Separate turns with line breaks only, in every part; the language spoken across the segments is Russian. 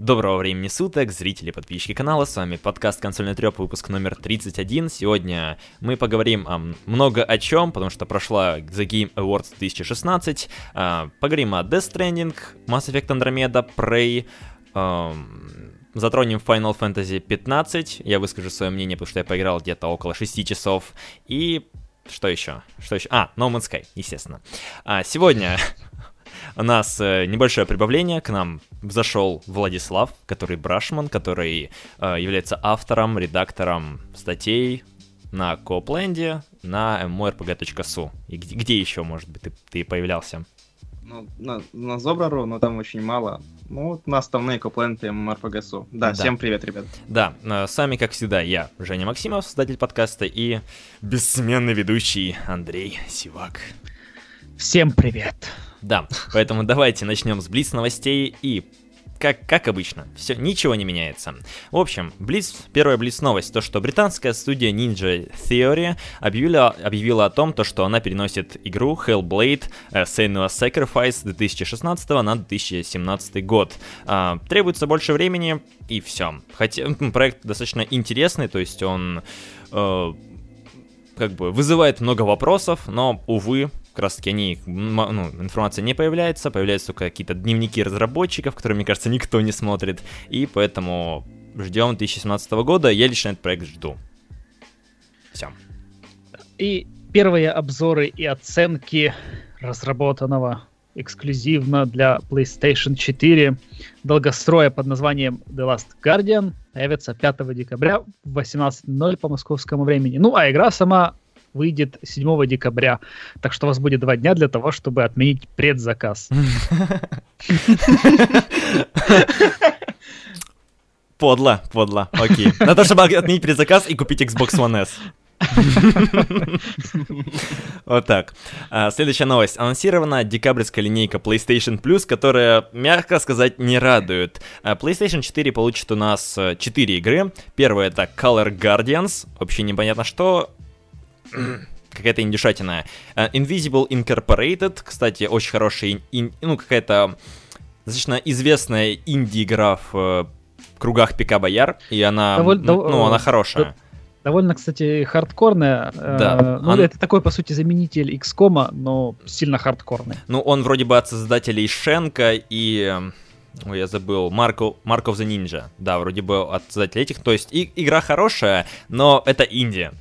Доброго времени суток, зрители, подписчики канала, с вами подкаст «Консольный трёп», выпуск номер 31. Сегодня мы поговорим о много о чем, потому что прошла The Game Awards 2016. А, поговорим о Death Stranding, Mass Effect Andromeda, Prey, затронем Final Fantasy 15, я выскажу свое мнение, потому что я поиграл где-то около 6 часов, и что еще? Что еще? А, No Man's Sky, естественно. А, сегодня у нас э, небольшое прибавление. К нам зашел Владислав, который Брашман, который э, является автором, редактором статей на Копленде, на morpg.su. И где, где еще, может быть, ты, ты появлялся?
Ну, на, на Зобрару, но там очень мало. Ну, на основные Копленд и MRPG.su. Да, да, всем привет, ребят.
Да, э, с вами, как всегда, я, Женя Максимов, создатель подкаста, и бессменный ведущий Андрей Сивак.
Всем привет.
Да, поэтому давайте начнем с Блиц новостей и как, как обычно, все, ничего не меняется. В общем, Блиц, первая Блиц новость, то, что британская студия Ninja Theory объявила, объявила о том, то, что она переносит игру Hellblade uh, Senua's Sacrifice 2016 на 2017 год. Uh, требуется больше времени, и все. Хотя проект достаточно интересный, то есть он... Uh, как бы вызывает много вопросов, но, увы, как раз таки они, ну, информация не появляется, появляются только какие-то дневники разработчиков, которые, мне кажется, никто не смотрит, и поэтому ждем 2017 года, я лично этот проект жду. Все.
И первые обзоры и оценки разработанного эксклюзивно для PlayStation 4 долгостроя под названием The Last Guardian появится 5 декабря в 18.00 по московскому времени. Ну, а игра сама выйдет 7 декабря. Так что у вас будет два дня для того, чтобы отменить предзаказ.
Подло, подло, окей. На то, чтобы отменить предзаказ и купить Xbox One S. Вот так. А, следующая новость. Анонсирована декабрьская линейка PlayStation Plus, которая, мягко сказать, не радует. А, PlayStation 4 получит у нас 4 э, игры. Первая это Color Guardians. Вообще непонятно что. какая-то индюшатина. Uh, Invisible Incorporated, кстати, очень хорошая, ин, ну, какая-то достаточно известная инди-игра в uh, кругах Пика Бояр, и она, ну, дов... она хорошая.
Довольно, кстати, хардкорная. Э, да. Э, ну, он... это такой, по сути, заменитель XCOM, но сильно хардкорный.
Ну, он вроде бы от создателей Шенка и... Ой, я забыл. Марко, Марков the Ninja. Да, вроде бы от создателей этих. То есть и, игра хорошая, но это Индия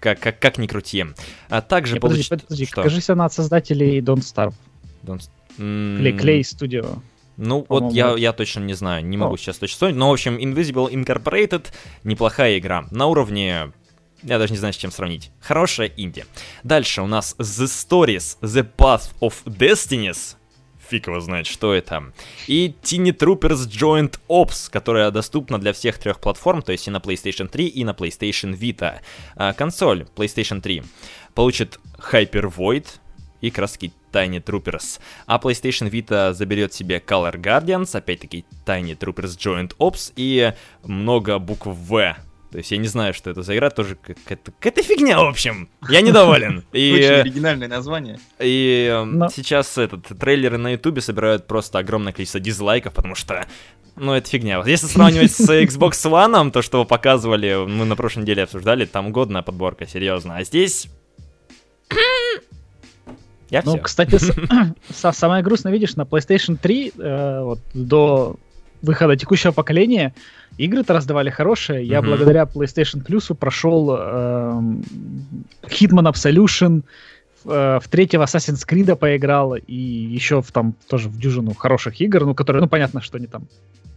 как, как, как ни крути. А также
Не, получ... подожди, подожди, Что? кажись, она от создателей Don't Starve. Don't... Clay, Clay Studio.
Ну, вот я, я точно не знаю, не могу О. сейчас точно вспомнить, но, в общем, Invisible Incorporated неплохая игра. На уровне я даже не знаю, с чем сравнить. Хорошая инди. Дальше у нас The Stories, The Path of Destinies фиг его знает, что это. И Tiny Troopers Joint Ops, которая доступна для всех трех платформ, то есть и на PlayStation 3, и на PlayStation Vita. А, консоль PlayStation 3 получит Hyper Void и краски Tiny Troopers. А PlayStation Vita заберет себе Color Guardians, опять-таки Tiny Troopers Joint Ops и много букв В то есть я не знаю, что это за игра, тоже какая-то, какая фигня, в общем. Я недоволен.
И, Очень оригинальное название.
И эм, Но... сейчас этот трейлеры на ютубе собирают просто огромное количество дизлайков, потому что ну, это фигня. Если сравнивать с Xbox One, то, что вы показывали, мы на прошлой неделе обсуждали, там годная подборка, серьезно. А здесь...
Я ну, все. кстати, самое грустное, видишь, на PlayStation 3 э, вот, до выхода текущего поколения игры-то раздавали хорошие. Я mm-hmm. благодаря PlayStation Plus прошел э, Hitman Absolution, э, в третьего Assassin's Creed поиграл, и еще в, там тоже в дюжину хороших игр, ну, которые, ну, понятно, что они там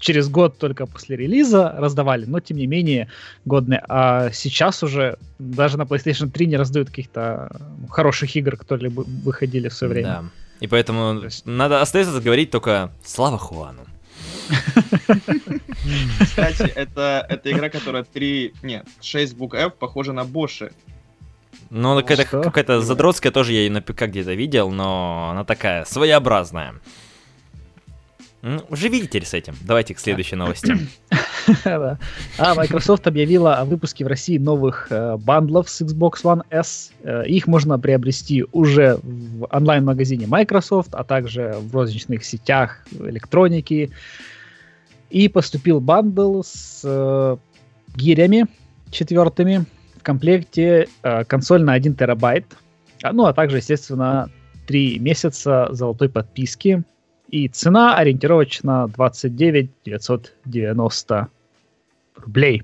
через год только после релиза раздавали, но тем не менее годные. А сейчас уже даже на PlayStation 3 не раздают каких-то ну, хороших игр, которые выходили в свое время. Да.
И поэтому есть... надо остается говорить только слава Хуану.
Кстати, это, это игра, которая 3... Нет, 6 букв F похожа на Боши.
Ну, какая-то, какая-то задротская тоже я ее на ПК где-то видел, но она такая своеобразная. Ну, живите теперь с этим. Давайте к следующей новости.
А Microsoft объявила о выпуске в России новых э, бандлов с Xbox One S. Э, их можно приобрести уже в онлайн-магазине Microsoft, а также в розничных сетях электроники. И поступил бандл с э, гирями четвертыми. В комплекте э, консоль на 1 терабайт. А, ну, а также, естественно, 3 месяца золотой подписки. И цена ориентировочно 29 990 рублей.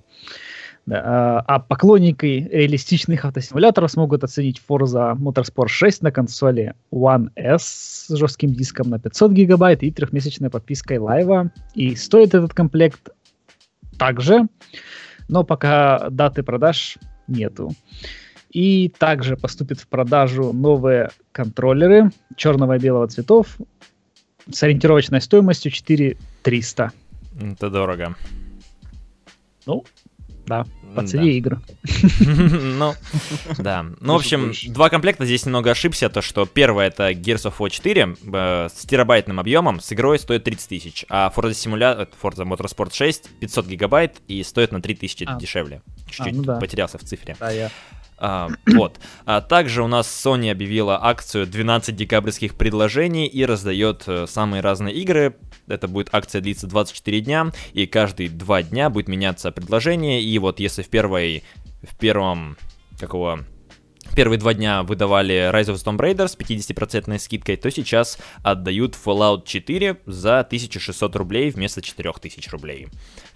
А, а поклонники реалистичных автосимуляторов смогут оценить Forza Motorsport 6 на консоли One S с жестким диском на 500 гигабайт и трехмесячной подпиской лайва. И стоит этот комплект также, но пока даты продаж нету. И также поступит в продажу новые контроллеры черного и белого цветов с ориентировочной стоимостью 4300.
Это дорого.
Ну, да, по цене игр.
Ну, да. Ну, в общем, два комплекта здесь немного ошибся, то что первое это Gears of War 4 э, с терабайтным объемом, с игрой стоит 30 тысяч, а Forza Simulator, Forza Motorsport 6 500 гигабайт и стоит на 3000 а. дешевле. Чуть-чуть а, ну да. потерялся в цифре.
Да, я
а, вот. А также у нас Sony объявила акцию 12 декабрьских предложений и раздает э, самые разные игры. Это будет акция длиться 24 дня, и каждые два дня будет меняться предложение. И вот если в первой, в первом какого первые два дня выдавали Rise of Tomb Raider с 50% скидкой, то сейчас отдают Fallout 4 за 1600 рублей вместо 4000 рублей.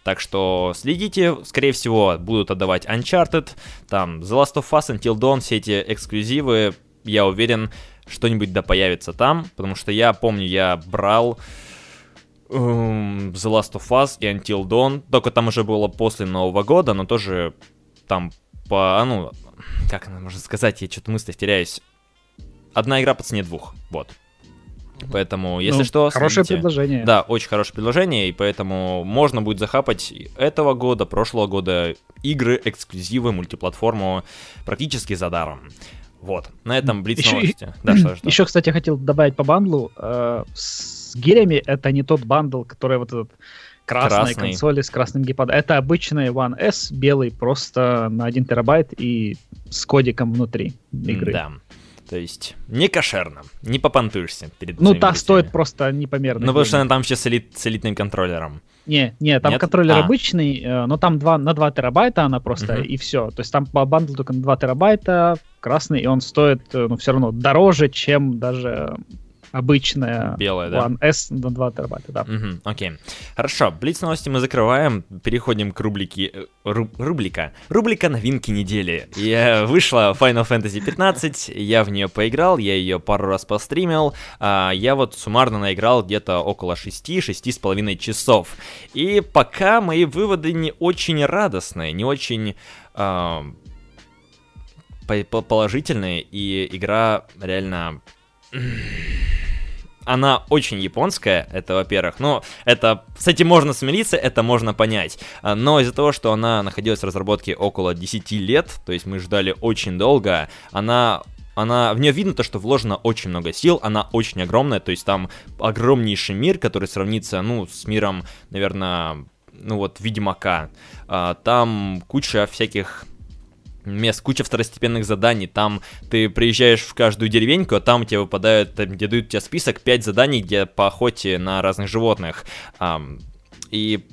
Так что следите, скорее всего, будут отдавать Uncharted, там The Last of Us, Until Dawn, все эти эксклюзивы, я уверен, что-нибудь да появится там, потому что я помню, я брал um, The Last of Us и Until Dawn, только там уже было после Нового года, но тоже там по, а, ну, как она можно сказать, я что-то мысли теряюсь. Одна игра по цене двух, вот. Поэтому, если ну, что...
Хорошее следите. предложение.
Да, очень хорошее предложение, и поэтому можно будет захапать этого года, прошлого года игры, эксклюзивы, мультиплатформу практически за даром. Вот, на этом Блиц еще, новости.
Да, что, что? Еще, кстати, хотел добавить по бандлу. Э, с гирями это не тот бандл, который вот этот красной Красный. консоли с красным геймпадом. Это обычный One S, белый, просто на 1 терабайт и с кодиком внутри игры.
Да. То есть не кошерно, не попантуешься
перед Ну, та стоит просто непомерно.
Ну, потому что она там сейчас с, элит, с элитным контроллером.
Не, не, там Нет? контроллер а. обычный, э, но там 2, на 2 терабайта она просто, угу. и все. То есть там по бандл только на 2 терабайта, красный, и он стоит, э, ну, все равно дороже, чем даже обычная
Белая, да?
One S на 2 терабайта, да.
Угу, окей. Хорошо, Блиц новости мы закрываем, переходим к рубрике... Э, ру, рубрика. Рубрика новинки недели. Я вышла Final Fantasy 15, я в нее поиграл, я ее пару раз постримил, а я вот суммарно наиграл где-то около 6-6,5 часов. И пока мои выводы не очень радостные, не очень... А, положительные, и игра реально она очень японская, это во-первых. Ну, это с этим можно смириться, это можно понять. А, но из-за того, что она находилась в разработке около 10 лет, то есть мы ждали очень долго, она она, в нее видно то, что вложено очень много сил, она очень огромная, то есть там огромнейший мир, который сравнится, ну, с миром, наверное, ну вот, Ведьмака. А, там куча всяких мест, куча второстепенных заданий, там ты приезжаешь в каждую деревеньку, а там тебе выпадают, где дают тебе список 5 заданий, где по охоте на разных животных. и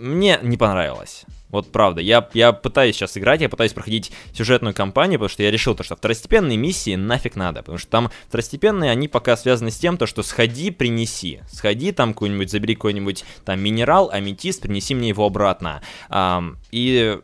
мне не понравилось. Вот правда, я, я пытаюсь сейчас играть, я пытаюсь проходить сюжетную кампанию, потому что я решил то, что второстепенные миссии нафиг надо, потому что там второстепенные, они пока связаны с тем, то, что сходи, принеси, сходи там какой-нибудь, забери какой-нибудь там минерал, аметист, принеси мне его обратно. Um, и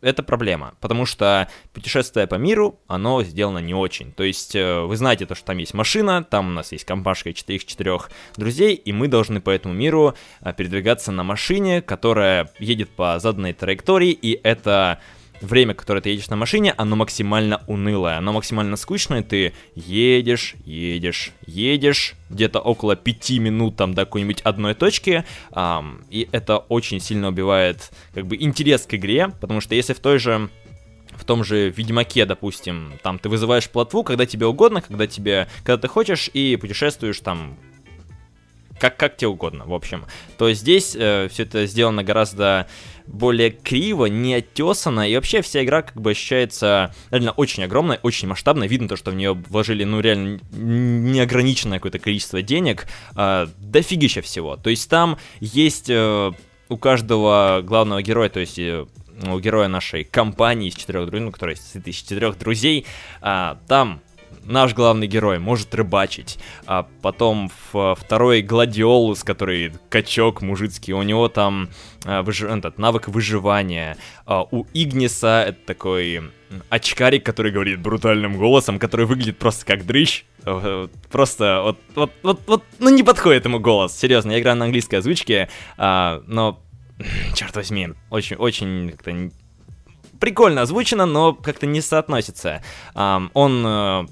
это проблема, потому что путешествие по миру, оно сделано не очень. То есть э, вы знаете то, что там есть машина, там у нас есть компашка четырех друзей, и мы должны по этому миру э, передвигаться на машине, которая едет по заданной траектории, и это время, которое ты едешь на машине, оно максимально унылое, оно максимально скучное, ты едешь, едешь, едешь, где-то около 5 минут там до какой-нибудь одной точки, эм, и это очень сильно убивает как бы интерес к игре, потому что если в той же в том же Ведьмаке, допустим, там ты вызываешь плотву, когда тебе угодно, когда тебе, когда ты хочешь, и путешествуешь там как, как тебе угодно, в общем. То здесь э, все это сделано гораздо более криво, не оттесано, и вообще вся игра как бы ощущается реально очень огромной, очень масштабной. Видно то, что в нее вложили, ну, реально неограниченное какое-то количество денег, э, дофигища всего. То есть там есть э, у каждого главного героя, то есть э, у героя нашей компании из четырех друзей, ну, состоит из четырех друзей, э, там наш главный герой может рыбачить. А потом в, второй Гладиолус, который качок мужицкий, у него там а, выж... этот, навык выживания. А, у Игниса это такой очкарик, который говорит брутальным голосом, который выглядит просто как дрыщ. Э, просто вот, вот, вот, вот, ну не подходит ему голос. Серьезно, я играю на английской озвучке, а, но, черт возьми, очень, очень как-то прикольно озвучено, но как-то не соотносится. Um, он uh,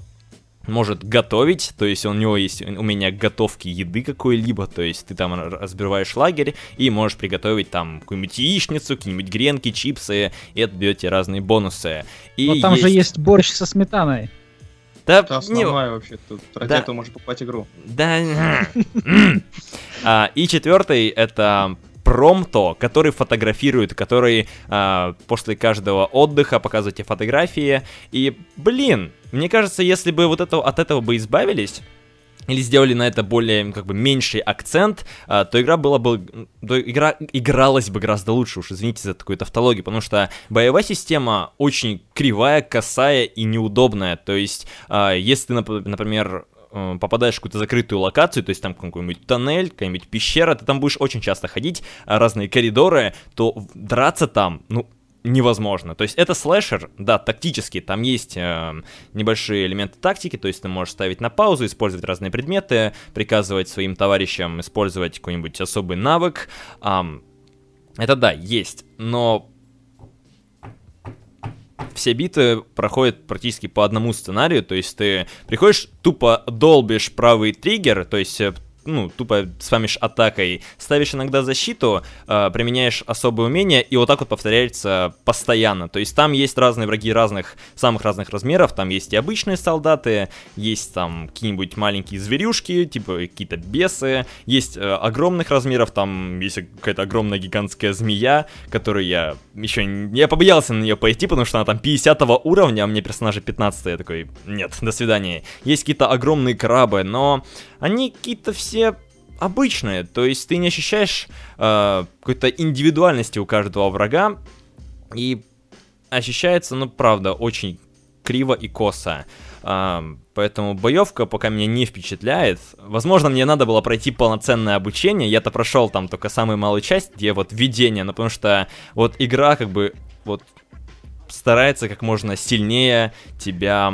может готовить, то есть у него есть умение готовки еды какой-либо, то есть ты там разбиваешь лагерь и можешь приготовить там какую-нибудь яичницу, какие-нибудь гренки, чипсы, и это дает тебе разные бонусы. И
Но там есть... же есть борщ со сметаной.
Да, это основное не... вообще, тут ради да. этого можешь покупать игру.
Да. а, и четвертый это промто, который фотографирует, который а, после каждого отдыха показывает тебе фотографии. И, блин, мне кажется, если бы вот это, от этого бы избавились, или сделали на это более, как бы, меньший акцент, а, то игра была бы, то игра игралась бы гораздо лучше, уж извините за такую тавтологию, потому что боевая система очень кривая, косая и неудобная, то есть, а, если ты, например, э, попадаешь в какую-то закрытую локацию, то есть там какой-нибудь тоннель, какая-нибудь пещера, ты там будешь очень часто ходить, разные коридоры, то драться там, ну, невозможно. То есть это слэшер, да, тактический, там есть э, небольшие элементы тактики, то есть ты можешь ставить на паузу, использовать разные предметы, приказывать своим товарищам использовать какой-нибудь особый навык. Эм, это да, есть, но все биты проходят практически по одному сценарию, то есть ты приходишь, тупо долбишь правый триггер, то есть э, ну, тупо спамишь атакой, ставишь иногда защиту, э, применяешь особые умения, и вот так вот повторяется постоянно. То есть там есть разные враги разных, самых разных размеров, там есть и обычные солдаты, есть там какие-нибудь маленькие зверюшки, типа какие-то бесы, есть э, огромных размеров, там есть какая-то огромная гигантская змея, которую я еще... Я побоялся на нее пойти, потому что она там 50 уровня, а мне персонажа 15 я такой, нет, до свидания. Есть какие-то огромные крабы, но они какие-то все обычные, то есть ты не ощущаешь э, какой-то индивидуальности у каждого врага, и ощущается, ну, правда, очень криво и косо. Uh, поэтому боевка пока меня не впечатляет. Возможно, мне надо было пройти полноценное обучение. Я-то прошел там только самую малую часть, где вот введение, ну потому что вот игра как бы вот старается как можно сильнее тебя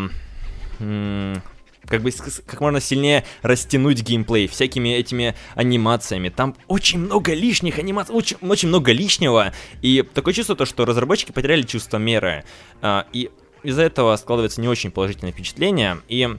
как бы как можно сильнее растянуть геймплей всякими этими анимациями. Там очень много лишних анимаций, очень, очень много лишнего. И такое чувство, то, что разработчики потеряли чувство меры. А, и из-за этого складывается не очень положительное впечатление. И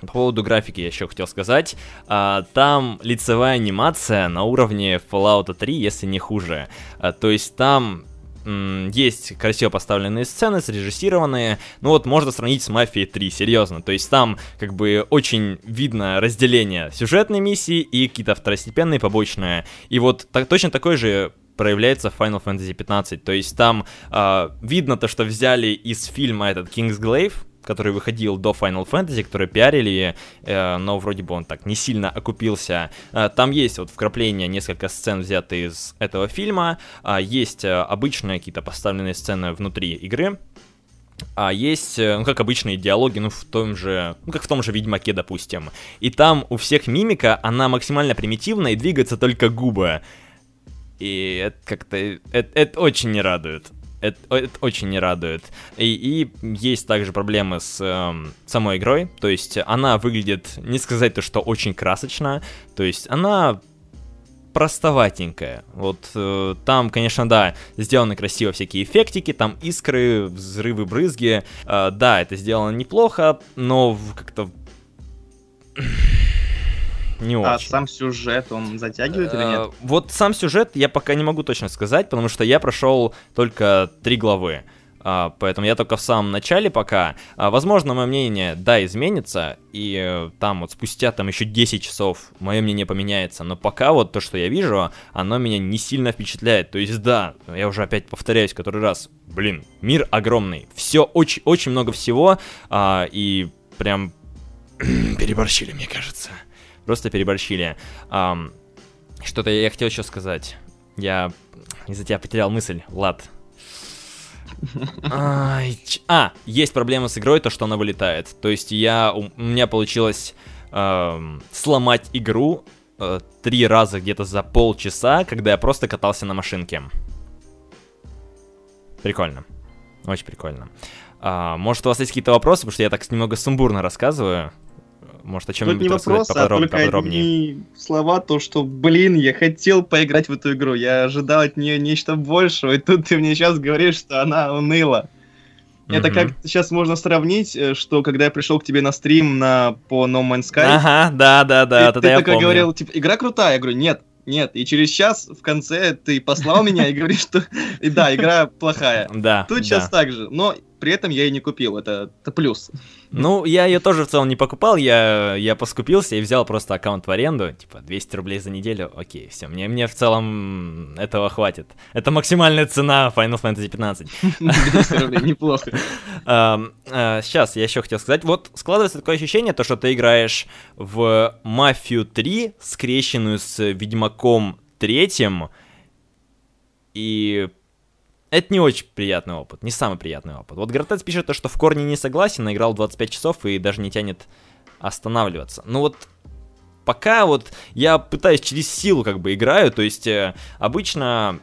по поводу графики я еще хотел сказать. А, там лицевая анимация на уровне Fallout 3, если не хуже. А, то есть там есть красиво поставленные сцены, срежиссированные, ну вот можно сравнить с Мафией 3, серьезно, то есть там как бы очень видно разделение сюжетной миссии и какие-то второстепенные, побочные, и вот так, точно такой же проявляется в Final Fantasy 15, то есть там э, видно то, что взяли из фильма этот King's Glaive, который выходил до Final Fantasy, который пиарили, э, но вроде бы он так не сильно окупился. Э, там есть вот вкрапления, несколько сцен взяты из этого фильма, э, есть э, обычные какие-то поставленные сцены внутри игры, а есть, э, ну, как обычные диалоги, ну, в том же, ну, как в том же Ведьмаке, допустим. И там у всех мимика, она максимально примитивна и двигаются только губы. И это как-то, это, это очень не радует это, это очень не радует. И, и есть также проблемы с э, самой игрой, то есть она выглядит, не сказать то, что очень красочно, то есть она простоватенькая. Вот э, там, конечно, да, сделаны красиво всякие эффектики, там искры, взрывы, брызги. Э, да, это сделано неплохо, но как-то не а очень.
А сам сюжет, он затягивает или нет? Э,
вот сам сюжет я пока не могу точно сказать, потому что я прошел только три главы. а, поэтому я только в самом начале пока. А, возможно, мое мнение, да, изменится, и э, там вот спустя там еще 10 часов мое мнение поменяется, но пока вот то, что я вижу, оно меня не сильно впечатляет. То есть, да, я уже опять повторяюсь который раз, блин, мир огромный, все очень, очень много всего, и прям переборщили, мне кажется. Просто переборщили. А, что-то я хотел еще сказать. Я из-за тебя потерял мысль. Лад, а, есть проблема с игрой, то, что она вылетает. То есть я, у меня получилось э, сломать игру э, три раза где-то за полчаса, когда я просто катался на машинке. Прикольно. Очень прикольно. А, может, у вас есть какие-то вопросы, потому что я так немного сумбурно рассказываю. Может, о чем-нибудь
не вопрос, а только. Одни слова, то, что, блин, я хотел поиграть в эту игру, я ожидал от нее нечто большего, и тут ты мне сейчас говоришь, что она уныла. Mm-hmm. Это как сейчас можно сравнить, э, что когда я пришел к тебе на стрим на по No Man's Sky.
Ага, да, да, да.
Ты, ты такой помню. говорил, типа, игра крутая. Я говорю, нет, нет. И через час в конце ты послал меня и говоришь, что да, игра плохая.
Да.
Тут сейчас так же. Но при этом я ее не купил, это, это плюс.
Ну, я ее тоже в целом не покупал, я, я поскупился и взял просто аккаунт в аренду, типа 200 рублей за неделю, окей, все, мне, мне в целом этого хватит. Это максимальная цена Final Fantasy 15.
200 рублей, неплохо.
Сейчас, я еще хотел сказать, вот складывается такое ощущение, то, что ты играешь в Мафию 3, скрещенную с Ведьмаком третьим, и это не очень приятный опыт, не самый приятный опыт. Вот Гратец пишет то, что в корне не согласен, наиграл 25 часов и даже не тянет останавливаться. Ну вот пока вот я пытаюсь через силу как бы играю, то есть э, обычно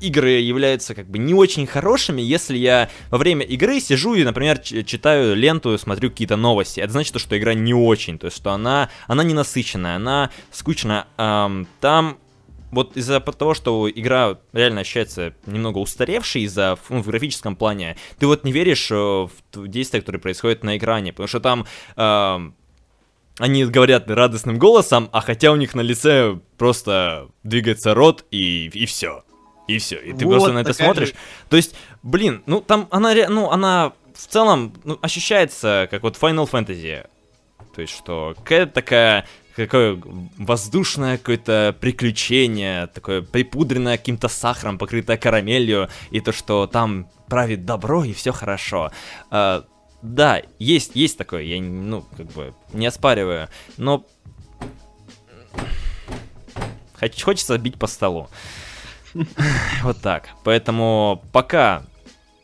игры являются как бы не очень хорошими, если я во время игры сижу и, например, читаю ленту, смотрю какие-то новости. Это значит, что игра не очень, то есть что она, она не насыщенная, она скучная. Эм, там вот из-за того, что игра реально ощущается немного устаревшей из-за ну, в графическом плане, ты вот не веришь э, в действия, которые происходят на экране, потому что там э, они говорят радостным голосом, а хотя у них на лице просто двигается рот и, и все. И все. И ты вот просто на это смотришь. Же... То есть, блин, ну там она, ну, она в целом ну, ощущается как вот Final Fantasy. То есть, что какая-то такая какое воздушное какое-то приключение, такое припудренное каким-то сахаром, покрытое карамелью, и то, что там правит добро и все хорошо. А, да, есть, есть такое, я, ну, как бы, не оспариваю, но хочется бить по столу. Вот так. Поэтому пока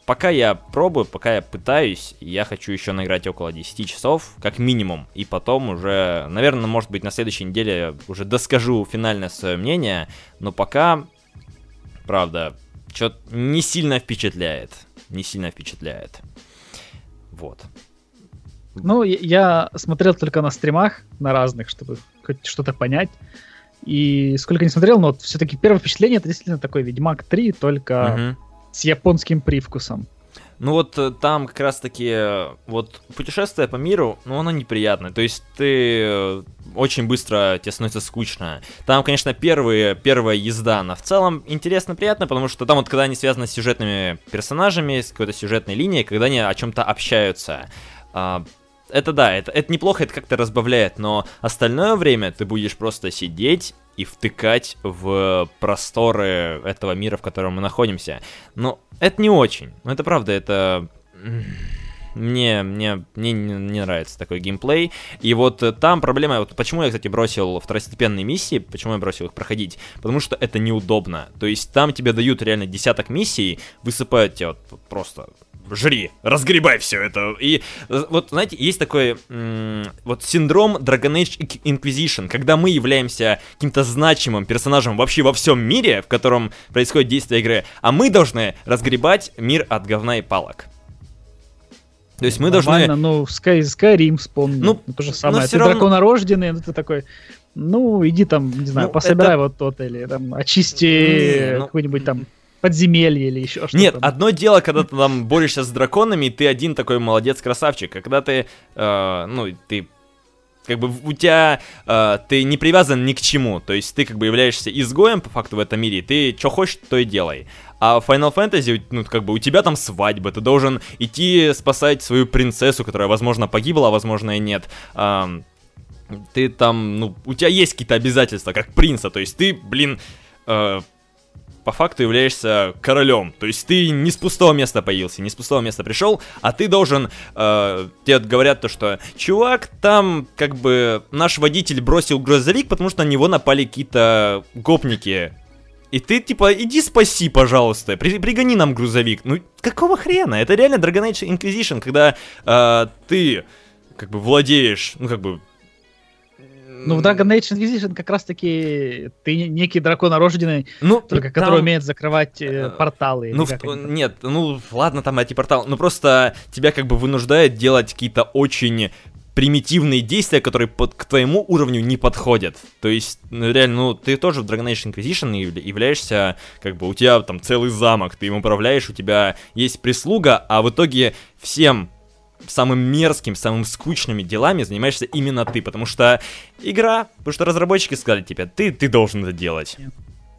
пока я пробую, пока я пытаюсь, я хочу еще наиграть около 10 часов, как минимум, и потом уже, наверное, может быть, на следующей неделе уже доскажу финальное свое мнение, но пока, правда, что-то не сильно впечатляет, не сильно впечатляет. Вот.
Ну, я смотрел только на стримах, на разных, чтобы хоть что-то понять. И сколько не смотрел, но вот все-таки первое впечатление это действительно такой Ведьмак 3, только угу с японским привкусом.
Ну вот э, там как раз таки э, вот путешествие по миру, ну оно неприятное. То есть ты э, очень быстро тебе становится скучно. Там, конечно, первые, первая езда, она в целом интересно, приятно, потому что там вот когда они связаны с сюжетными персонажами, с какой-то сюжетной линией, когда они о чем-то общаются. А, это да, это, это неплохо, это как-то разбавляет, но остальное время ты будешь просто сидеть и втыкать в просторы этого мира, в котором мы находимся. Но это не очень. Ну, это правда, это... Мне, мне, мне не, нравится такой геймплей. И вот там проблема, вот почему я, кстати, бросил второстепенные миссии, почему я бросил их проходить, потому что это неудобно. То есть там тебе дают реально десяток миссий, высыпают тебе вот просто жри, разгребай все это. И э, вот, знаете, есть такой вот синдром Dragon Age Inquisition, когда мы являемся каким-то значимым персонажем вообще во всем мире, в котором происходит действие игры, а мы должны разгребать мир от говна и палок. То есть мы Нормально, должны...
ну, Sky, Skyrim вспомни. Ну, то же самое. Ты равно... драконорожденный, ну ты такой, ну, иди там, не знаю, ну, пособирай это... вот тот, или там очисти не, ну... какой-нибудь там подземелье или еще что-то.
Нет, одно дело, когда ты там борешься с драконами, и ты один такой молодец, красавчик. А когда ты, э, ну, ты как бы у тебя э, ты не привязан ни к чему, то есть ты как бы являешься изгоем по факту в этом мире, и ты что хочешь, то и делай. А в Final Fantasy, ну, как бы у тебя там свадьба, ты должен идти спасать свою принцессу, которая, возможно, погибла, а возможно и нет. Эм, ты там, ну, у тебя есть какие-то обязательства, как принца, то есть ты, блин, э, по факту являешься королем. То есть ты не с пустого места появился, не с пустого места пришел, а ты должен... Э, тебе говорят то, что чувак, там как бы наш водитель бросил грузовик, потому что на него напали какие-то гопники. И ты типа, иди спаси, пожалуйста, при, пригони нам грузовик. Ну, какого хрена? Это реально Dragon Age Inquisition, когда э, ты как бы владеешь, ну как бы
ну, в Dragon Age Inquisition как раз-таки ты некий дракон рожденный, ну, только там... который умеет закрывать э, порталы.
Ну, в... нет, ну, ладно, там эти порталы, ну, просто тебя как бы вынуждает делать какие-то очень примитивные действия, которые под, к твоему уровню не подходят. То есть, ну, реально, ну, ты тоже в Dragon Age Inquisition являешься, как бы, у тебя там целый замок, ты им управляешь, у тебя есть прислуга, а в итоге всем самым мерзким, самым скучными делами занимаешься именно ты, потому что игра, потому что разработчики сказали тебе, ты, ты должен это делать.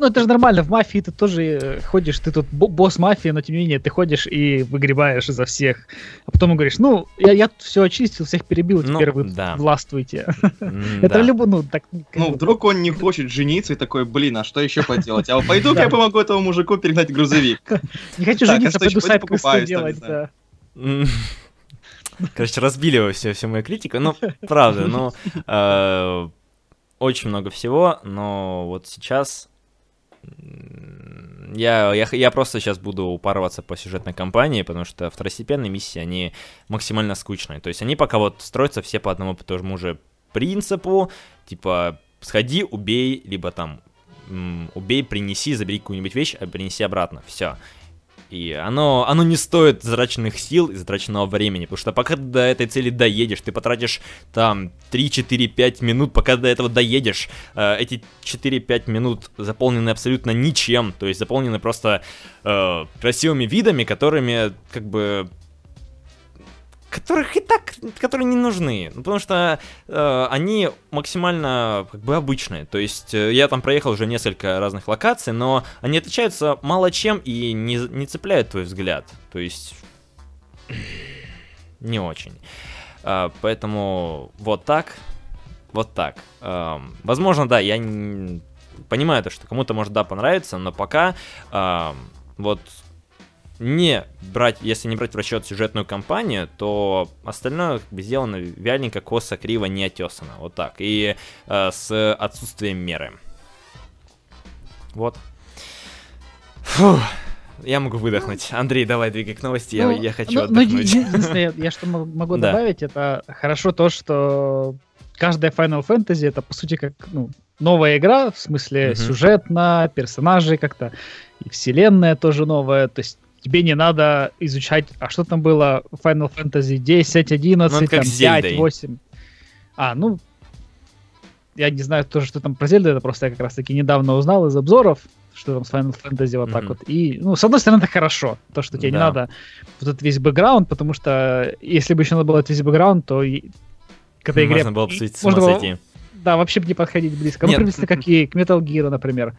Ну, это же нормально, в мафии ты тоже э, ходишь, ты тут босс мафии, но тем не менее ты ходишь и выгребаешь за всех. А потом говоришь, ну, я, я тут все очистил, всех перебил, ну, теперь вы да. властвуйте. Это любо, ну, так...
Ну, вдруг он не хочет жениться и такой, блин, а что еще поделать? А пойду-ка я помогу этому мужику перегнать грузовик.
Не хочу жениться, пойду сайт делать, да.
Короче, разбили вы все, всю мою критику. Ну, правда, ну, э, очень много всего, но вот сейчас я, я, я просто сейчас буду упарываться по сюжетной кампании, потому что второстепенные миссии, они максимально скучные. То есть они пока вот строятся все по одному по тому же принципу, типа, сходи, убей, либо там, убей, принеси, забери какую-нибудь вещь, а принеси обратно, все. И оно, оно не стоит затраченных сил и затраченного времени, потому что пока ты до этой цели доедешь, ты потратишь там 3-4-5 минут, пока до этого доедешь. Э, эти 4-5 минут заполнены абсолютно ничем, то есть заполнены просто э, красивыми видами, которыми как бы которых и так, которые не нужны, ну, потому что э, они максимально как бы обычные. То есть э, я там проехал уже несколько разных локаций, но они отличаются мало чем и не, не цепляют твой взгляд. То есть не очень. Э, поэтому вот так, вот так. Э, возможно, да, я не... понимаю то, что кому-то может да понравиться, но пока э, вот не брать, если не брать в расчет сюжетную кампанию, то остальное как бы сделано вяленько, косо, криво, не отесано. Вот так. И э, с отсутствием меры. Вот. Фух. Я могу выдохнуть. Андрей, давай двигай к новости, ну, я, я хочу ну, ну отдохнуть. Ну,
единственное, я что могу добавить, это хорошо то, что каждая Final Fantasy это по сути как ну, новая игра, в смысле uh-huh. сюжетно, персонажи как-то, и вселенная тоже новая, то есть тебе не надо изучать, а что там было Final Fantasy 10, 11, ну, там, 5, 8. А, ну, я не знаю тоже, что там про Зельду, это просто я как раз-таки недавно узнал из обзоров, что там с Final Fantasy вот mm-hmm. так вот. И, ну, с одной стороны, это хорошо, то, что тебе да. не надо вот этот весь бэкграунд, потому что если бы еще надо было этот весь бэкграунд, то к этой игре...
Можно было бы ума сойти.
Да, вообще бы не подходить близко. Ну, Нет. Ну, приблизительно как и к Metal Gear, например.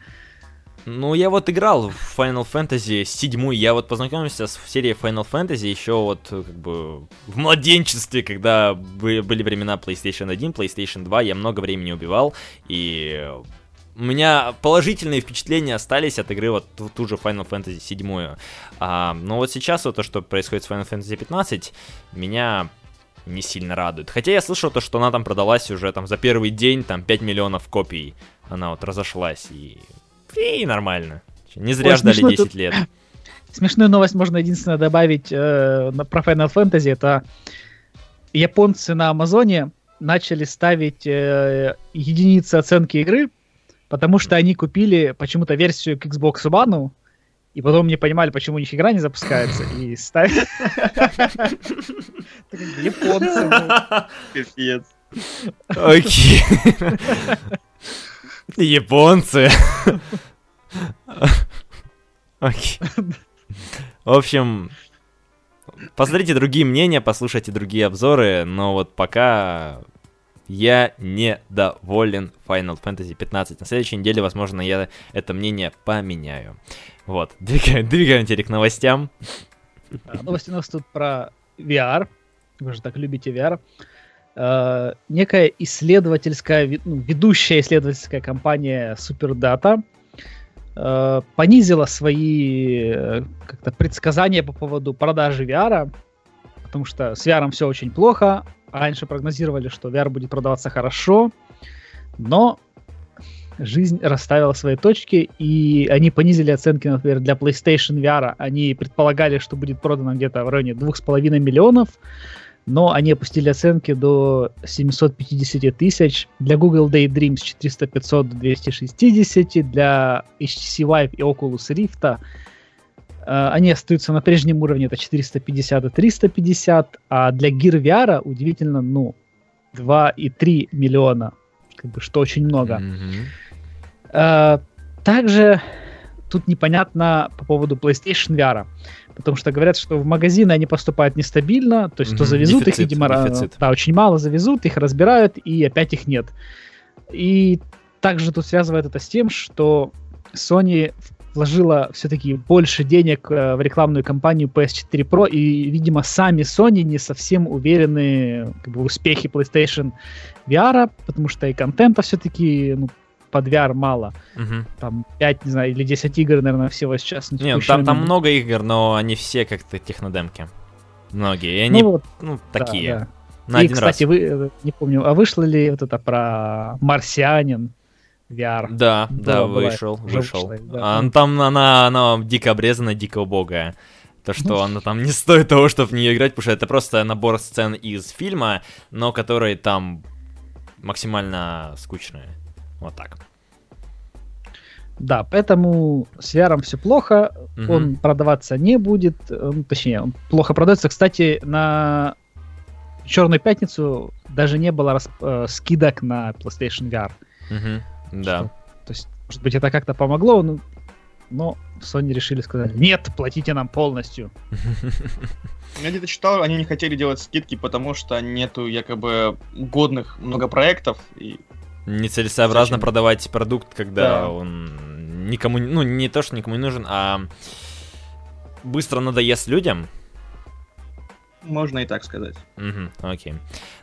Ну, я вот играл в Final Fantasy 7, я вот познакомился с серией Final Fantasy еще вот как бы в младенчестве, когда были времена PlayStation 1, PlayStation 2, я много времени убивал, и у меня положительные впечатления остались от игры вот ту, ту же Final Fantasy 7. А, но вот сейчас вот то, что происходит с Final Fantasy 15, меня не сильно радует. Хотя я слышал то, что она там продалась уже там за первый день, там 5 миллионов копий. Она вот разошлась и и нормально. Не зря Ой, ждали 10 тут... лет.
Смешную новость можно единственное добавить э, про Final Fantasy. Это японцы на Амазоне начали ставить э, единицы оценки игры, потому что они купили почему-то версию к Xbox One, и потом не понимали, почему у них игра не запускается, и ставят... Японцы.
Капец.
Окей. Японцы. В общем, посмотрите другие мнения, послушайте другие обзоры, но вот пока я недоволен Final Fantasy 15. На следующей неделе, возможно, я это мнение поменяю. Вот, двигаем, двигаемся к новостям.
Новости у нас тут про VR. Вы же так любите VR. Uh, некая исследовательская, ну, ведущая исследовательская компания Superdata uh, понизила свои uh, как-то предсказания по поводу продажи VR, потому что с VR все очень плохо. Раньше прогнозировали, что VR будет продаваться хорошо, но жизнь расставила свои точки, и они понизили оценки, например, для PlayStation VR. Они предполагали, что будет продано где-то в районе 2,5 миллионов, но они опустили оценки до 750 тысяч. Для Google Daydreams 400 500 до 260, для HTC Vive и Oculus Rift Uh, они остаются на прежнем уровне, это 450 и 350, а для Gear VR удивительно, ну, 2,3 миллиона, как бы, что очень много. Mm-hmm. Uh, также тут непонятно по поводу PlayStation VR, потому что говорят, что в магазины они поступают нестабильно, то есть mm-hmm. то завезут дефицит, их, видимо, дефицит. да, очень мало завезут, их разбирают, и опять их нет. И также тут связывает это с тем, что Sony вложила все-таки больше денег э, в рекламную кампанию PS4 Pro, и, видимо, сами Sony не совсем уверены как бы, в успехе PlayStation VR, потому что и контента все-таки ну, под VR мало. Угу. Там 5, не знаю, или 10 игр, наверное, всего сейчас.
Нет, там, там много игр, но они все как-то технодемки. Многие. И они, ну, вот, ну такие. Да, да.
На и, один кстати, раз. вы, э, не помню, а вышло ли вот это про Марсианин? VR.
Да, Была, да, вышел, вышел. Вышло, да. а, там она, она дико обрезана, дико убогая. То, что ну, она там не стоит того, чтобы в нее играть, потому что это просто набор сцен из фильма, но которые там максимально скучные. Вот так.
Да, поэтому с VR все плохо, угу. он продаваться не будет, ну, точнее, он плохо продается. Кстати, на Черную пятницу даже не было расп- э, скидок на PlayStation VR.
Угу. Да. Что,
то есть, может быть, это как-то помогло, но, но Sony решили сказать, нет, платите нам полностью.
Я где-то читал, они не хотели делать скидки, потому что нету якобы годных много проектов. И...
Нецелесообразно Зачем? продавать продукт, когда да. он никому, ну не то, что никому не нужен, а быстро надоест людям.
Можно и так сказать.
Угу, окей.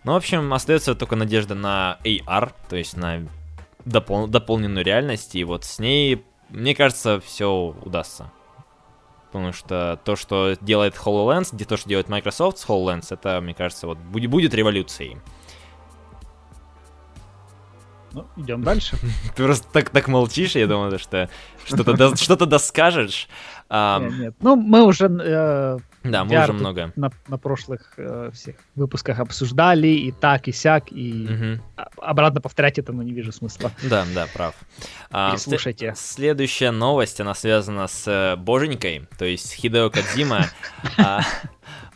Ну, в общем, остается только надежда на AR, то есть на допол- дополненную реальность, и вот с ней, мне кажется, все удастся. Потому что то, что делает HoloLens, где то, что делает Microsoft с HoloLens, это, мне кажется, вот будет, будет революцией.
Ну, идем дальше.
Ты просто так, так молчишь, я думаю, что что-то что-то доскажешь.
Нет, нет. Ну, мы уже э,
да, мы уже много.
На, на прошлых э, всех выпусках обсуждали и так, и сяк, и угу. обратно повторять это, ну, не вижу смысла.
Да, да, прав.
А, слушайте.
Следующая новость, она связана с э, Боженькой, то есть Хидео Кодзима.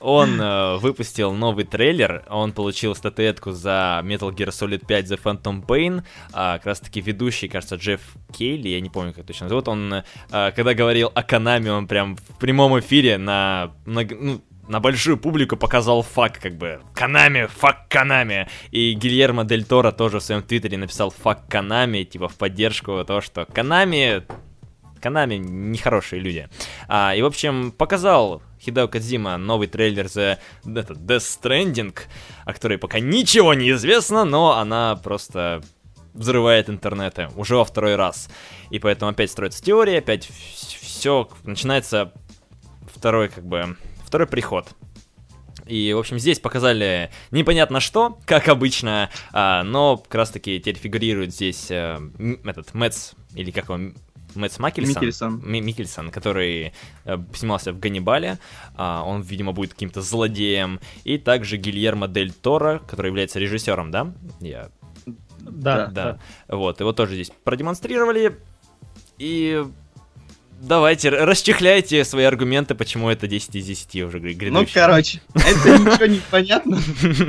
А, он э, выпустил новый трейлер, он получил статуэтку за Metal Gear Solid 5 The Phantom Pain, а, как раз таки ведущий, кажется, Джефф Кили, я не помню, как точно зовут, он, э, когда говорил о Konami, он прям в прямом эфире на, на ну, на большую публику показал фак, как бы, Konami, fuck Konami. И Гильермо Дель Торо тоже в своем твиттере написал fuck Konami, типа в поддержку того, что Konami Канами нехорошие люди. А, и, в общем, показал Хидео Кадзима новый трейлер за это, Death Stranding, о которой пока ничего не известно, но она просто взрывает интернеты уже во второй раз. И поэтому опять строится теория, опять все начинается второй, как бы, второй приход. И, в общем, здесь показали непонятно что, как обычно, а, но как раз-таки теперь фигурирует здесь а, этот Мэтс, или как он, Мэтс Макельсон, Микельсон. Микельсон, который э, снимался в Ганнибале, э, он, видимо, будет каким-то злодеем, и также Гильермо Дель Торо, который является режиссером, да? Я...
Да,
да, да. Вот, его тоже здесь продемонстрировали, и Давайте, расчехляйте свои аргументы, почему это 10 из 10 уже грядущий.
Ну, короче, это ничего не понятно.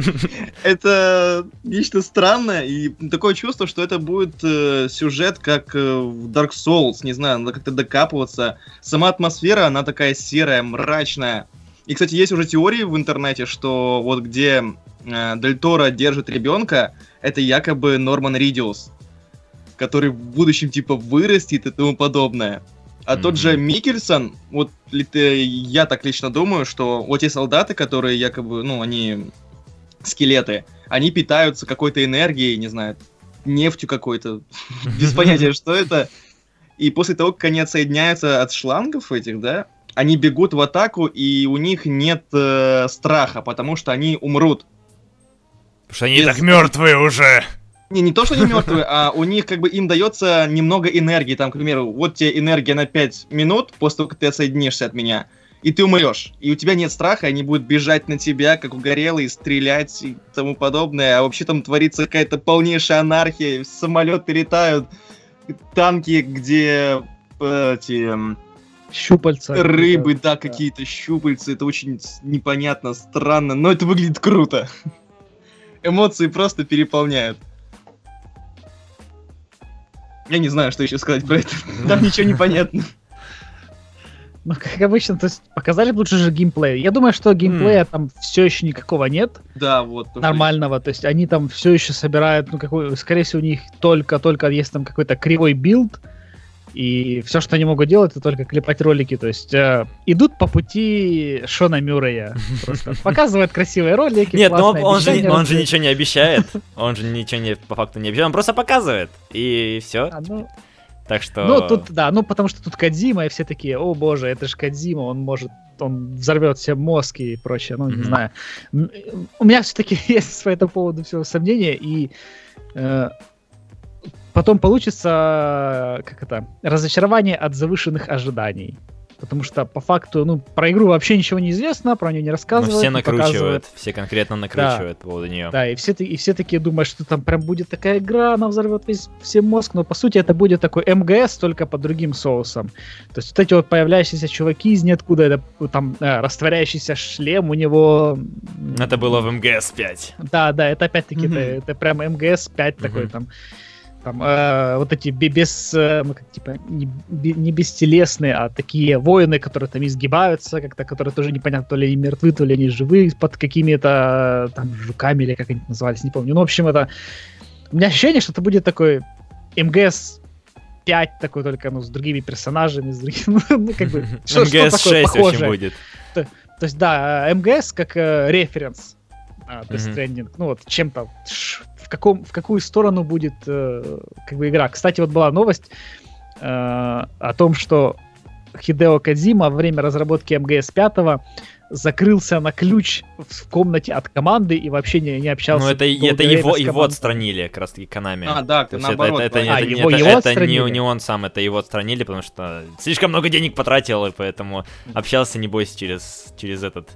Это нечто странное, и такое чувство, что это будет э, сюжет, как э, в Dark Souls, не знаю, надо как-то докапываться. Сама атмосфера, она такая серая, мрачная. И, кстати, есть уже теории в интернете, что вот где э, Дель Торо держит ребенка, это якобы Норман Ридиус, который в будущем типа вырастет и тому подобное. А mm-hmm. тот же Микельсон, вот я так лично думаю, что вот те солдаты, которые якобы, ну, они скелеты, они питаются какой-то энергией, не знаю, нефтью какой-то, без понятия, что это. И после того, как они отсоединяются от шлангов этих, да, они бегут в атаку, и у них нет э, страха, потому что они умрут.
Потому что они Без... так мертвые уже.
Не, не то, что они мертвые, а у них как бы им дается немного энергии. Там, к примеру, вот тебе энергия на 5 минут после того, как ты отсоединишься от меня, и ты умрешь. И у тебя нет страха, они будут бежать на тебя, как угорелые, стрелять и тому подобное. А вообще там творится какая-то полнейшая анархия, самолеты летают, танки, где э, эти
щупальца.
Рыбы, да, да, какие-то щупальца. Это очень непонятно, странно, но это выглядит круто. Эмоции просто переполняют. Я не знаю, что еще сказать про это. Там ничего не понятно.
Ну, как обычно, то есть показали лучше же геймплей. Я думаю, что геймплея mm. там все еще никакого нет.
Да, вот.
Нормального. То есть они там все еще собирают, ну, какой, скорее всего, у них только-только есть там какой-то кривой билд. И все, что они могут делать, это только клепать ролики. То есть э, идут по пути Шона Мюррея. Просто показывают красивые ролики.
Нет, но он, же, он же ничего не обещает. Он же ничего не, по факту не обещает. Он просто показывает. И все. А, ну, так что...
Ну, тут, да, ну, потому что тут Кодзима, и все такие, о боже, это же Кодзима, он может, он взорвет все мозг и прочее, ну, mm-hmm. не знаю. У меня все-таки есть по этому поводу все сомнения, и э, потом получится, как это, разочарование от завышенных ожиданий. Потому что по факту, ну, про игру вообще ничего не известно, про нее не рассказывают. Но
все накручивают, все конкретно накручивают да, по поводу нее.
Да, и все, и все такие думают, что там прям будет такая игра, она взорвет весь все мозг, но по сути это будет такой МГС, только под другим соусом. То есть вот эти вот появляющиеся чуваки из ниоткуда, это там э, растворяющийся шлем у него...
Это было в МГС 5.
Да, да, это опять-таки, mm-hmm. это, это прям МГС 5 mm-hmm. такой там там э, вот эти без, э, ну, как, типа, не, не бестелесные, а такие воины, которые там изгибаются, как-то, которые тоже непонятно, то ли они мертвы, то ли они живы, под какими-то там жуками, или как они назывались, не помню. Ну, в общем, это... У меня ощущение, что это будет такой МГС 5 такой, только ну, с другими персонажами, с другими, ну, как бы,
что, МГС что 6 похожее. будет.
То, то есть, да, МГС как э, референс а, Death Stranding, ну вот чем-то в, каком, в какую сторону будет э, как бы игра. Кстати, вот была новость э, о том, что Хидео Кадзима во время разработки МГС 5 закрылся на ключ в комнате от команды и вообще не, не общался.
Ну, это, это его, его отстранили, как раз таки Konami.
А, да, То наоборот.
Это, это, а, это, его, это, его это, это не, не он сам, это его отстранили, потому что слишком много денег потратил, и поэтому общался, не бойся, через, через этот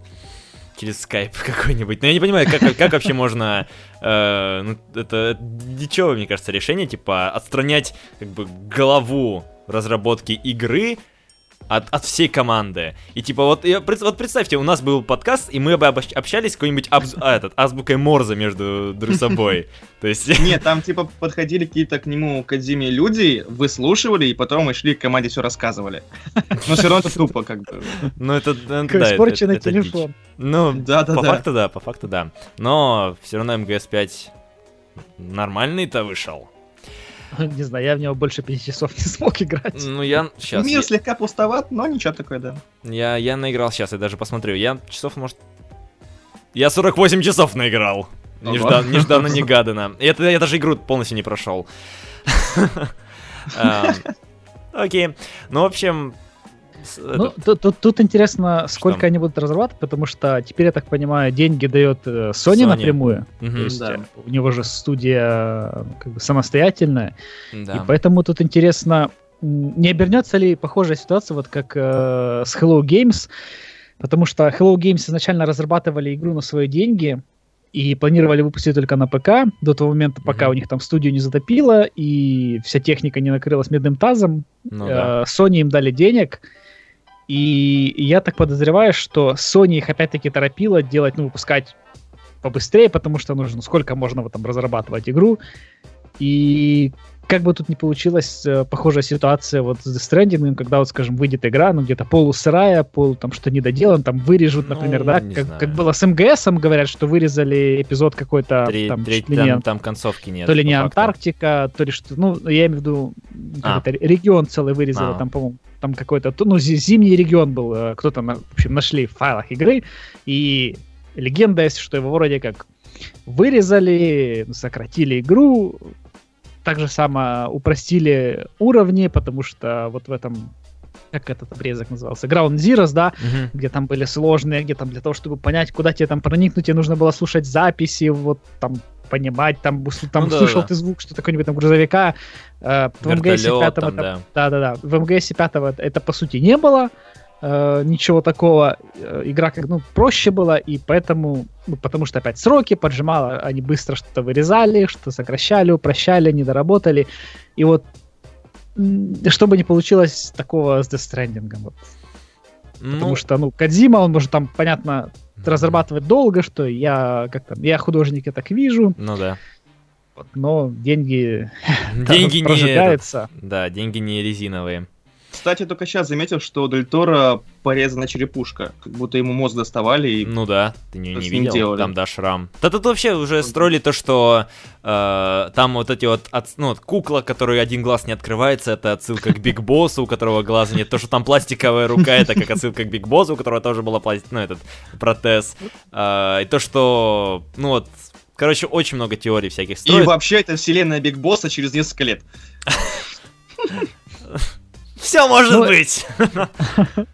через скайп какой-нибудь. Но я не понимаю, как, как вообще можно... Э, ну, это, дичевое, мне кажется, решение, типа, отстранять как бы главу разработки игры от, от всей команды. И типа вот, я, вот представьте, у нас был подкаст, и мы бы общались с какой-нибудь абз, а, этот, азбукой Морзе между друг собой. То есть...
Нет, там типа подходили какие-то к нему Кадзиме люди, выслушивали, и потом мы шли к команде все рассказывали. Но все равно это тупо как бы.
Ну это, да,
Испорченный телефон.
Ну, да, да, по факту да, по факту да. Но все равно МГС-5 нормальный-то вышел.
Не знаю, я в него больше 5 часов не смог играть.
Ну, я сейчас...
Мир я... слегка пустоват, но ничего такое, да.
Я, я наиграл сейчас, я даже посмотрю. Я часов, может... Я 48 часов наиграл. Неждан, нежданно-негаданно. Это я даже игру полностью не прошел. Окей. Ну, в общем,
ну, тут, тут, тут интересно, сколько что? они будут разрабатывать, потому что теперь, я так понимаю, деньги дает э, Sony, Sony. напрямую. Угу. То есть да. у него же студия как бы самостоятельная. Да. И поэтому тут интересно, не обернется ли похожая ситуация, вот как э, с Hello Games, потому что Hello Games изначально разрабатывали игру на свои деньги, и планировали выпустить только на ПК до того момента, пока mm-hmm. у них там студию не затопило и вся техника не накрылась медным тазом. Ну, э, да. Sony им дали денег, и я так подозреваю, что Sony их опять-таки торопила делать, ну, выпускать побыстрее, потому что нужно, сколько можно в этом разрабатывать игру. И как бы тут не получилась э, похожая ситуация вот с Death Stranding, когда вот, скажем, выйдет игра, ну, где-то полусырая, полу там что недоделан, там вырежут, ну, например, да, как, как было с МГСом, говорят, что вырезали эпизод какой-то,
Три,
там,
три, там,
не,
там концовки нет.
то ли не
факту.
Антарктика, то ли что, ну, я имею в виду,
А.
регион целый вырезали,
А.
там, по-моему, там какой-то, ну, зи- зимний регион был, э, кто-то, на- в общем, нашли в файлах игры, и легенда есть, что его вроде как вырезали, сократили игру, так же само упростили уровни, потому что вот в этом, как этот обрезок назывался, Ground Zeroes, да,
Мгм.
где там были сложные, где там для того, чтобы понять, куда тебе там проникнуть, тебе нужно было слушать записи, вот там понимать, там, там
Ну да,
слышал
да.
ты звук, что какой-нибудь там грузовика. Э, в МГС
Вертолет
5
там,
это,
да.
да-да-да, в МГС 5 это по сути не было, э, ничего такого. Э, Игра как ну проще была, и поэтому, ну, потому что опять сроки поджимало, они быстро что-то вырезали, что сокращали, упрощали, не доработали. И вот чтобы не получилось такого с Death Stranding. Вот. Потому
Ну,
что, ну, Кадзима, он может там, понятно, разрабатывать долго, что я как там, я художник, я так вижу,
Ну да.
вот, но деньги,
Деньги не... этот. Да, деньги не резиновые.
Кстати, только сейчас заметил, что у Дель Торо порезана черепушка. Как будто ему мозг доставали и...
Ну да, ты не, не видел,
делали?
там, да, шрам. Да тут вообще уже строили то, что э, там вот эти вот, от- ну, вот кукла, которой один глаз не открывается, это отсылка к Биг Боссу, у которого глаза нет. То, что там пластиковая рука, это как отсылка к Биг Боссу, у которого тоже была пластик, ну, этот протез. Э, и то, что, ну вот, короче, очень много теорий всяких
И
строят.
вообще это вселенная Биг Босса через несколько лет.
Все может
Ну,
быть!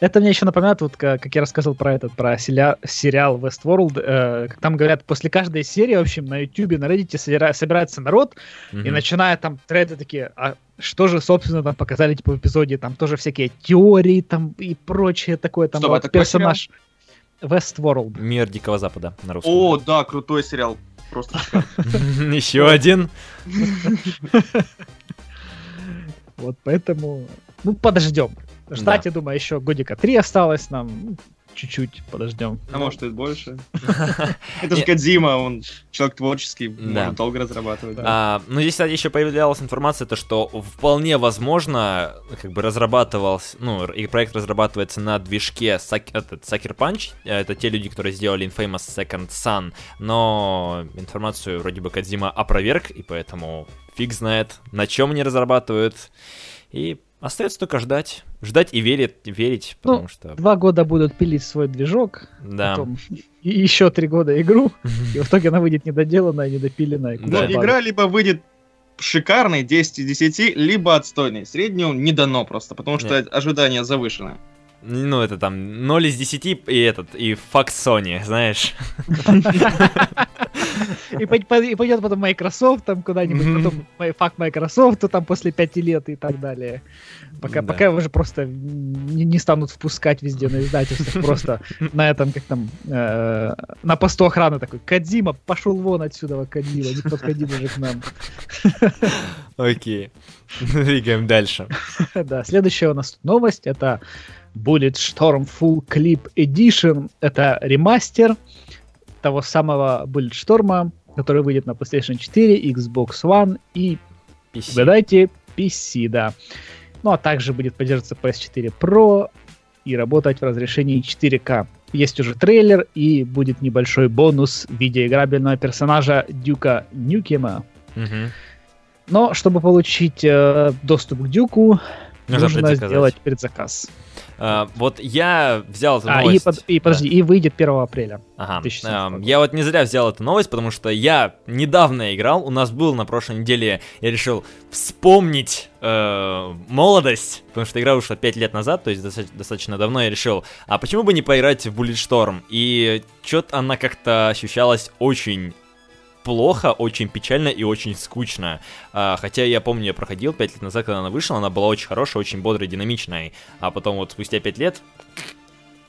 Это мне еще напоминает, вот как, я рассказывал про этот, про сериал, сериал Westworld, э, как там говорят, после каждой серии, в общем, на YouTube, на Reddit собира- собирается народ, и
Мгм.
начинают там треды такие, а что же, собственно, там показали, типа, в эпизоде, там тоже всякие теории там и прочее такое, там
Стоп,
вот персонаж Westworld.
Мир Дикого Запада на русском.
О, да, крутой сериал. Просто.
Еще один.
Вот поэтому, ну, подождем. Ждать,
Да.
я думаю, еще годика три осталось нам. Ну, Чуть-чуть подождем.
А может и больше. Это же. Кадзима, он человек творческий, может долго разрабатывать.
А, ну, здесь, кстати, еще появлялась информация, то, что вполне возможно, как бы разрабатывался, ну, и проект разрабатывается на движке Sucker Punch. Э, Это те люди, которые сделали Infamous Second Son, но информацию вроде бы Кадзима опроверг, и поэтому фиг знает, на чем они разрабатывают. И остается только ждать. Ждать и верить, верить,
Ну,
потому что...
Два года будут пилить свой движок,
Да.
потом и еще три года игру, и в итоге она выйдет недоделанная, недопиленная.
Да.
Игра либо выйдет шикарной, 10 из 10, либо отстойной. Среднюю не дано просто, потому что ожидание завышено.
Ну, это там 0 из 10 и этот, и факт Sony, знаешь.
И, пой- пой- и пойдет потом Microsoft там куда-нибудь, потом факт Microsoft там после пяти лет и так далее. Пока,
Да.
пока уже просто не, не станут впускать везде на издательствах, просто на этом, как там, э, на посту охраны такой, Кадзима, пошел вон отсюда, Кадзима, не подходи даже к нам.
Окей. Двигаем дальше.
Да, следующая у нас новость, это Bulletstorm Full Clip Edition, это ремастер того самого Bulletstorm, который выйдет на PlayStation 4, Xbox One и
PC.
Угадайте, PC, да. Ну, а также будет поддерживаться PS4 Pro и работать в разрешении 4К. Есть уже трейлер и будет небольшой бонус в виде играбельного персонажа Дюка Нюкема.
Мгм.
Но чтобы получить э, доступ к Дюку,
Нужно
нужно сделать предзаказ.
А, вот я взял эту
А, и,
новость.
под- и подожди, и выйдет 1 апреля.
Ага.
2017
ам,
года.
я вот не зря взял эту новость, потому что я недавно играл. У нас был на прошлой неделе, я решил вспомнить э, молодость, потому что игра вышла 5 лет назад, то есть доста- достаточно давно. Я решил, а почему бы не поиграть в Bulletstorm? И что-то она как-то ощущалась очень плохо, очень печально и очень скучно. А, хотя я помню, я проходил 5 лет назад, когда она вышла, она была очень хорошая, очень бодрой, динамичной. А потом вот спустя 5 лет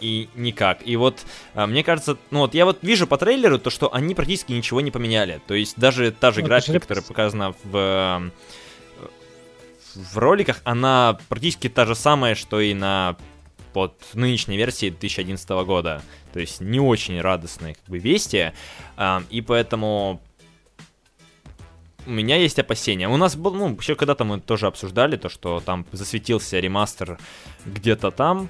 и никак. И вот а, мне кажется, ну вот я вот вижу по трейлеру то, что они практически ничего не поменяли. То есть даже та же
Ну,
графика, которая показана в эм, в роликах, она практически та же самая, что и на под нынешней версии 2011 года. То есть не очень радостные как бы вести. А, и поэтому у меня есть опасения. У нас был, ну, еще когда-то мы тоже обсуждали то, что там засветился ремастер где-то там,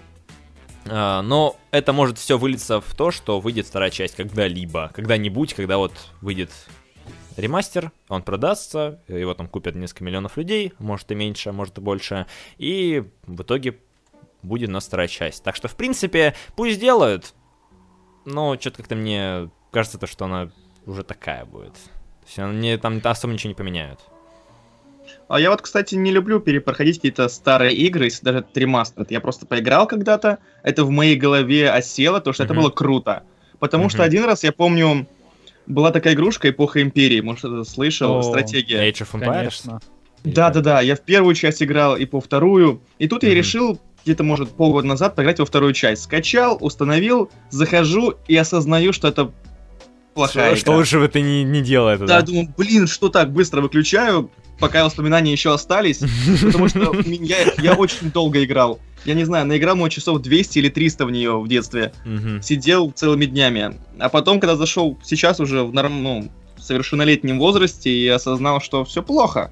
а, но это может все вылиться в то, что выйдет вторая часть когда-либо, когда-нибудь, когда вот выйдет ремастер, он продастся, его там купят несколько миллионов людей, может и меньше, может и больше, и в итоге будет у нас вторая часть. Так что, в принципе, пусть делают, но что-то как-то мне кажется, то, что она уже такая будет. То есть они там особо ничего не поменяют.
А я вот, кстати, не люблю перепроходить какие-то старые игры, если даже это ремастер. Я просто поиграл когда-то, это в моей голове осело, то, что mm-hmm. это было круто. Потому mm-hmm. что один раз, я помню, была такая игрушка «Эпоха Империи», может, это слышал, oh, стратегия.
Age of Empires? Конечно.
Да-да-да, я в первую часть играл и по вторую, и тут mm-hmm. я решил где-то, может, полгода назад поиграть во вторую часть. Скачал, установил, захожу и осознаю, что это плохая
что, игра. Что лучше бы ты не, не делал это,
да? Да, думаю, блин, что так, быстро выключаю, пока воспоминания еще остались, потому что я, я очень долго играл. Я не знаю, наиграл, мой часов 200 или 300 в нее в детстве. Сидел целыми днями. А потом, когда зашел сейчас уже в норм, ну, совершеннолетнем возрасте и осознал, что все плохо.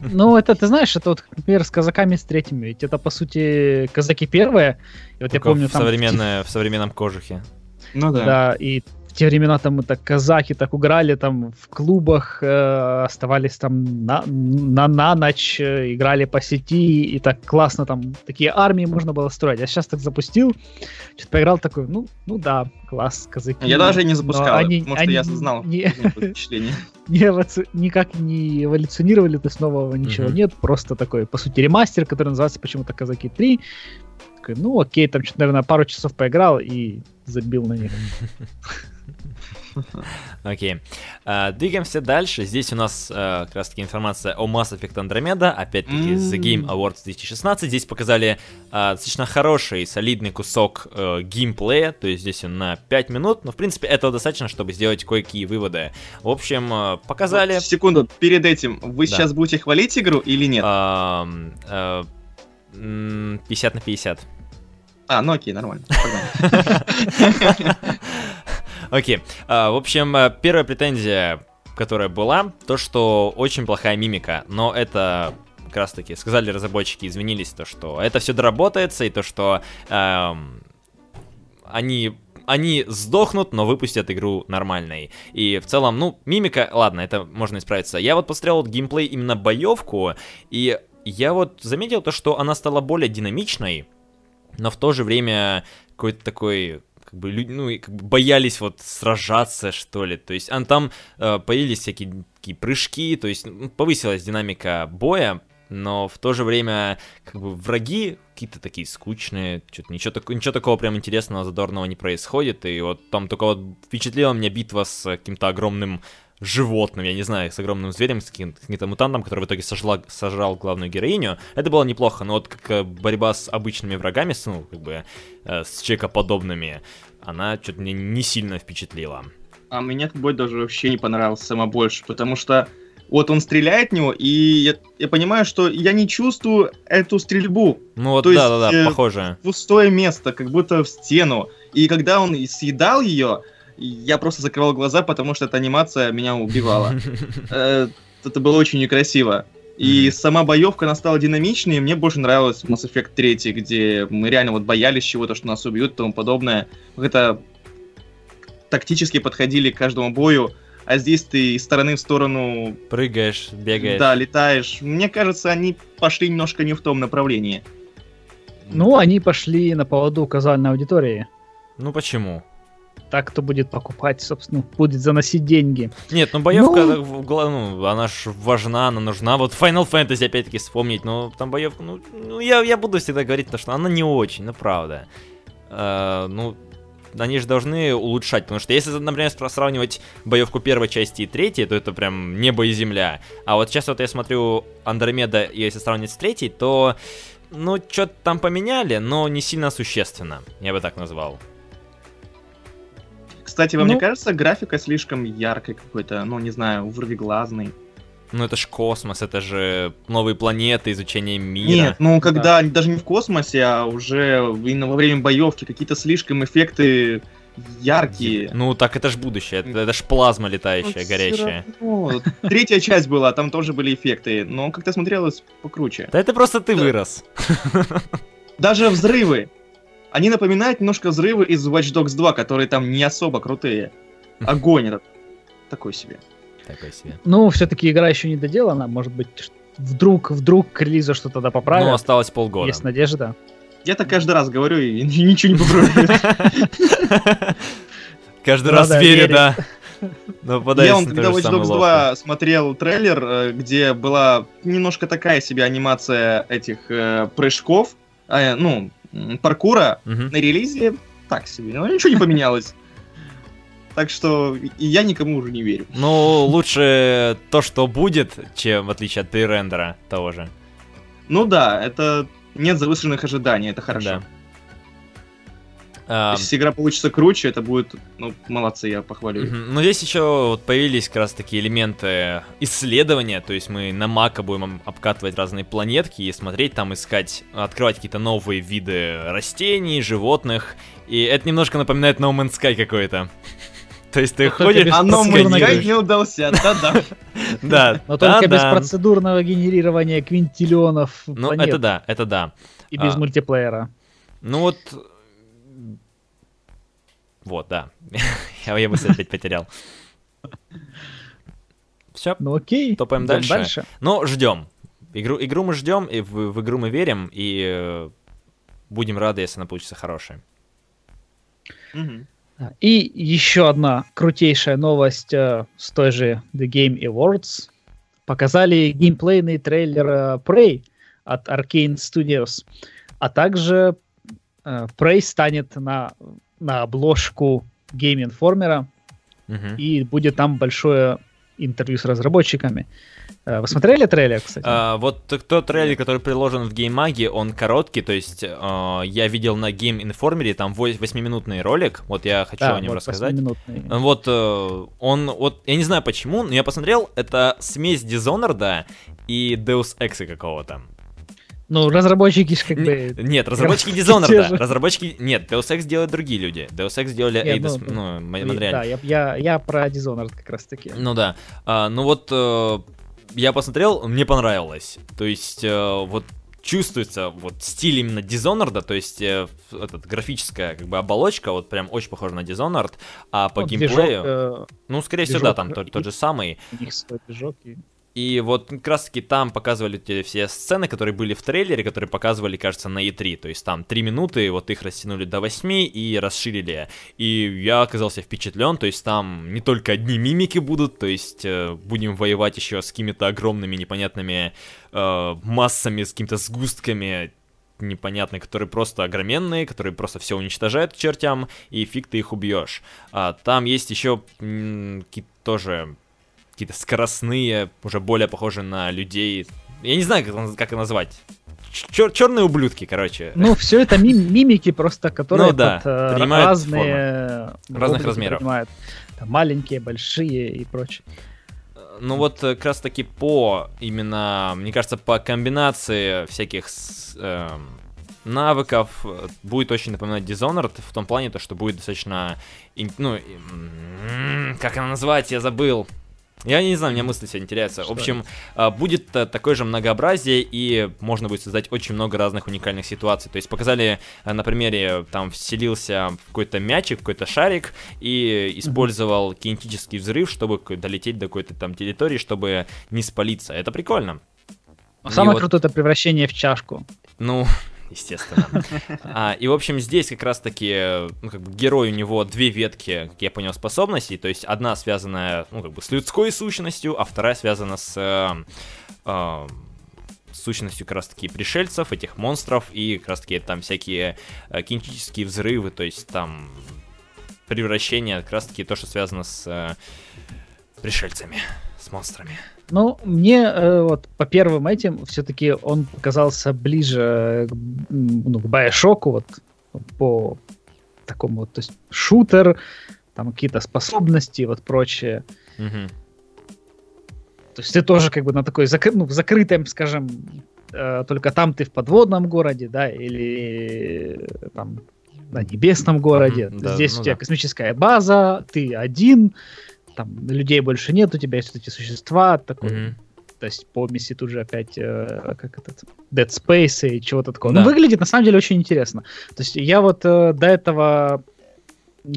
Ну, это, ты знаешь, это вот, например, с казаками с третьими. Ведь это, по сути, казаки первые.
И вот Только я помню, в, там... современное, в современном кожухе.
Ну да. Да, и те времена там мы так казаки так уграли там в клубах, э, оставались там на, на, на ночь, э, играли по сети, и так классно там такие армии можно было строить. Я сейчас так запустил, что-то поиграл такой, ну, ну да, класс, казаки.
Я даже не запускал, они, потому они, что я знал
не, не, никак не эволюционировали, то есть нового ничего mm-hmm. нет, просто такой, по сути, ремастер, который называется почему-то Казаки 3. Такой, ну окей, там что-то, наверное, пару часов поиграл и забил на них.
Окей. Uh, двигаемся дальше. Здесь у нас uh, как раз таки информация о Mass Effect Andromeda. Опять-таки, The Game Awards 2016. Здесь показали uh, достаточно хороший, солидный кусок uh, геймплея. То есть здесь он на 5 минут. Но, в принципе, этого достаточно, чтобы сделать кое-какие выводы. В общем, uh, показали...
Секунду, перед этим. Вы сейчас будете хвалить игру или нет?
Uh, uh, 50 на 50.
А, ну окей, нормально.
Окей. А, в общем, э, первая претензия, которая была, то, что очень плохая мимика. Но это как раз таки сказали разработчики, извинились, то, что это все доработается, и то, что эм, они они сдохнут, но выпустят игру нормальной. И в целом, ну, мимика, ладно, это можно исправиться. Я вот посмотрел вот геймплей именно боевку, и я вот заметил то, что она стала более динамичной, но в то же время какой-то такой как бы люди, ну, как бы боялись вот сражаться, что ли. То есть, а там э, появились всякие такие прыжки, то есть ну, повысилась динамика боя, но в то же время как бы враги какие-то такие скучные, что-то ничего, так, ничего такого прям интересного, задорного не происходит, и вот там только вот впечатлила меня битва с каким-то огромным животным, я не знаю, с огромным зверем, с каким-то мутантом, который в итоге сожрал, сожрал главную героиню. Это было неплохо, но вот как э, борьба с обычными врагами, с, ну, как бы, э, с человекоподобными, она что-то мне не сильно впечатлила.
А мне этот бой даже вообще не понравился сама больше, потому что вот он стреляет в него, и я, я понимаю, что я не чувствую эту стрельбу.
Ну вот, да-да-да, э, похоже.
Пустое место, как будто в стену. И когда он съедал ее, я просто закрывал глаза, потому что эта анимация меня убивала. Э, это было очень некрасиво. И сама боевка, она стала динамичнее, мне больше нравилась Mass Effect 3, где мы реально вот боялись чего-то, что нас убьют и тому подобное. Это тактически подходили к каждому бою, а здесь ты из стороны в сторону...
Прыгаешь, бегаешь.
Да, летаешь. Мне кажется, они пошли немножко не в том направлении.
Ну, они пошли на поводу казальной аудитории.
Ну, почему?
Так, кто будет покупать, собственно, будет заносить деньги.
Нет, ну боевка, ну, ну она ж важна, она нужна. Вот Final Fantasy, опять-таки, вспомнить, но там боевка, ну, ну я, я буду всегда говорить, то, что она не очень, ну правда. Uh, ну, они же должны улучшать, потому что если, например, сравнивать боевку первой части и третьей, то это прям небо и земля. А вот сейчас вот я смотрю Андромеда, если сравнивать с третьей, то, ну, что-то там поменяли, но не сильно существенно, я бы так назвал.
Кстати, вам ну... не кажется графика слишком яркой какой-то, ну, не знаю, вырвиглазной?
Ну это ж космос, это же новые планеты, изучение мира.
Нет, ну когда да. даже не в космосе, а уже именно во время боевки какие-то слишком эффекты яркие.
Ну, так это ж будущее, это, это ж плазма летающая,
Ну,
горящая.
всё равно. Третья часть была, там тоже были эффекты, но как-то смотрелось покруче.
Да это просто ты
Да.
вырос.
Даже взрывы. Они напоминают немножко взрывы из Watch Dogs 2, которые там не особо крутые. Огонь этот такой себе.
Такой себе.
Ну, все-таки игра еще не доделана. Может быть, вдруг, вдруг к релизу что-то да
Ну,
поправят.
осталось полгода.
Есть надежда.
Я так каждый раз говорю и ничего не поправляю.
Каждый раз верю, да. Но
Я он, когда Watch Dogs
ловко.
2 смотрел трейлер, э, где была немножко такая себе анимация этих э, прыжков, э, ну, паркура,
Мгм.
на релизе так себе, но ничего не поменялось. Так что и я никому уже не верю.
Ну, лучше то, что будет, чем в отличие от пререндера того же.
Ну да, это нет завышенных ожиданий, это хорошо.
Да. А,
Если игра получится круче, это будет, ну, молодцы, я похвалю.
мгм. Ну, здесь еще вот появились как раз такие элементы исследования, то есть мы на Мака будем об- обкатывать разные планетки и смотреть там, искать, открывать какие-то новые виды растений, животных, и это немножко напоминает No Man's Sky какой-то. То есть ты
Но
ходишь,
А но
сканируешь.
не удался, да-да.
Да,
Но только без процедурного генерирования квинтиллионов
Ну, это да, это да.
и без
а.
мультиплеера.
Ну вот... Вот, да. я, я мысль опять потерял. Все,
Ну окей.
Топаем
идем
дальше. ну, ждем. Игру, игру мы ждем, и в, в игру мы верим, и э, будем рады, если она получится.
Да. И еще одна крутейшая новость э, с той же The Game Awards. Показали геймплейный трейлер э, Prey от Arcane Studios. А также э, Prey станет на, на обложку Game Informer,
Мгм.
и будет там большое интервью с разработчиками. Э, Вы смотрели трейлер, кстати?
А, вот тот трейлер, который приложен в геймаге, он короткий, то есть э, я видел на Game Informer, там 8-минутный ролик, вот я хочу о нем
вот
рассказать.
8-минутный.
Вот э, он, вот я не знаю почему, но я посмотрел, это смесь Dishonored и Deus Ex какого-то.
Ну, разработчики как бы...
Нет, разработчики Dishonored, разработчики... Нет, Deus Ex делают другие люди. Deus Ex делали Eidos,
ну,
ну,
и-
Монреаль.
Да, я, я, я про Dishonored как раз таки.
Ну да. А, ну вот э, я посмотрел, мне понравилось. То есть э, вот чувствуется вот стиль именно Dishonored, то есть э, этот графическая как бы оболочка вот прям очень похожа на Dishonored, а по
Ну,
геймплею,
движок, э,
ну скорее всего да,
движок
там тот, тот же самый.
свой движок. и-
И вот как раз таки там показывали те все сцены, которые были в трейлере, которые показывали, кажется, на E3. То есть там 3 минуты, вот их растянули до 8 и расширили. И я оказался впечатлен, то есть там не только одни мимики будут, то есть э, будем воевать еще с какими-то огромными непонятными э, массами, с какими-то сгустками непонятные, которые просто огроменные, которые просто все уничтожают чертям, и фиг ты их убьешь. А, там есть еще м, тоже какие-то скоростные, уже более похожие на людей. Я не знаю, как, как это назвать. Чер- черные ублюдки, короче.
Ну, все это мим- мимики просто, которые
Ну да,
под, э,
принимают
разные э,
Разных размеров.
принимают. Там маленькие, большие и прочее.
Ну вот э, как раз таки по именно, мне кажется, по комбинации всяких эм, навыков э, будет очень напоминать Dishonored в том плане, то, что будет достаточно, ну, как она называть, я забыл. Я не знаю, у меня мысли сегодня теряются. В
Что
общем, э, будет э, такое же многообразие, и можно будет создать очень много разных уникальных ситуаций. То есть показали э, на примере, там вселился в какой-то мячик, в какой-то шарик, и использовал кинетический взрыв, чтобы долететь до какой-то там территории, чтобы не спалиться. Это прикольно.
Но
И
самое
вот-
крутое это превращение в чашку.
Ну, естественно. А, и, в общем, здесь как раз-таки, ну, как бы герой у него две ветки, как я понял, способностей. То есть одна связанная, ну, как бы с людской сущностью, а вторая связана с э, э, сущностью как раз-таки пришельцев, этих монстров, и как раз-таки там всякие э, кинетические взрывы, то есть там превращение, как раз-таки то, что связано с э, пришельцами, с монстрами.
Ну, мне э, вот по первым этим все-таки он показался ближе к, м, ну, к Bioshock, вот по такому вот, то есть шутер, там какие-то способности, вот прочее.
Мгм.
То есть ты тоже как бы на такой закры- ну, в закрытом, скажем, э, только там ты в подводном городе, да, или э, там на небесном городе. Mm-hmm, да, Здесь ну у тебя да. космическая база, ты один, там людей больше нет, у тебя есть эти существа, такой, mm-hmm. то есть помеси тут же опять, э, как этот, Dead Space и чего-то такого. Да. Ну, выглядит на самом деле очень интересно. То есть я вот э, до этого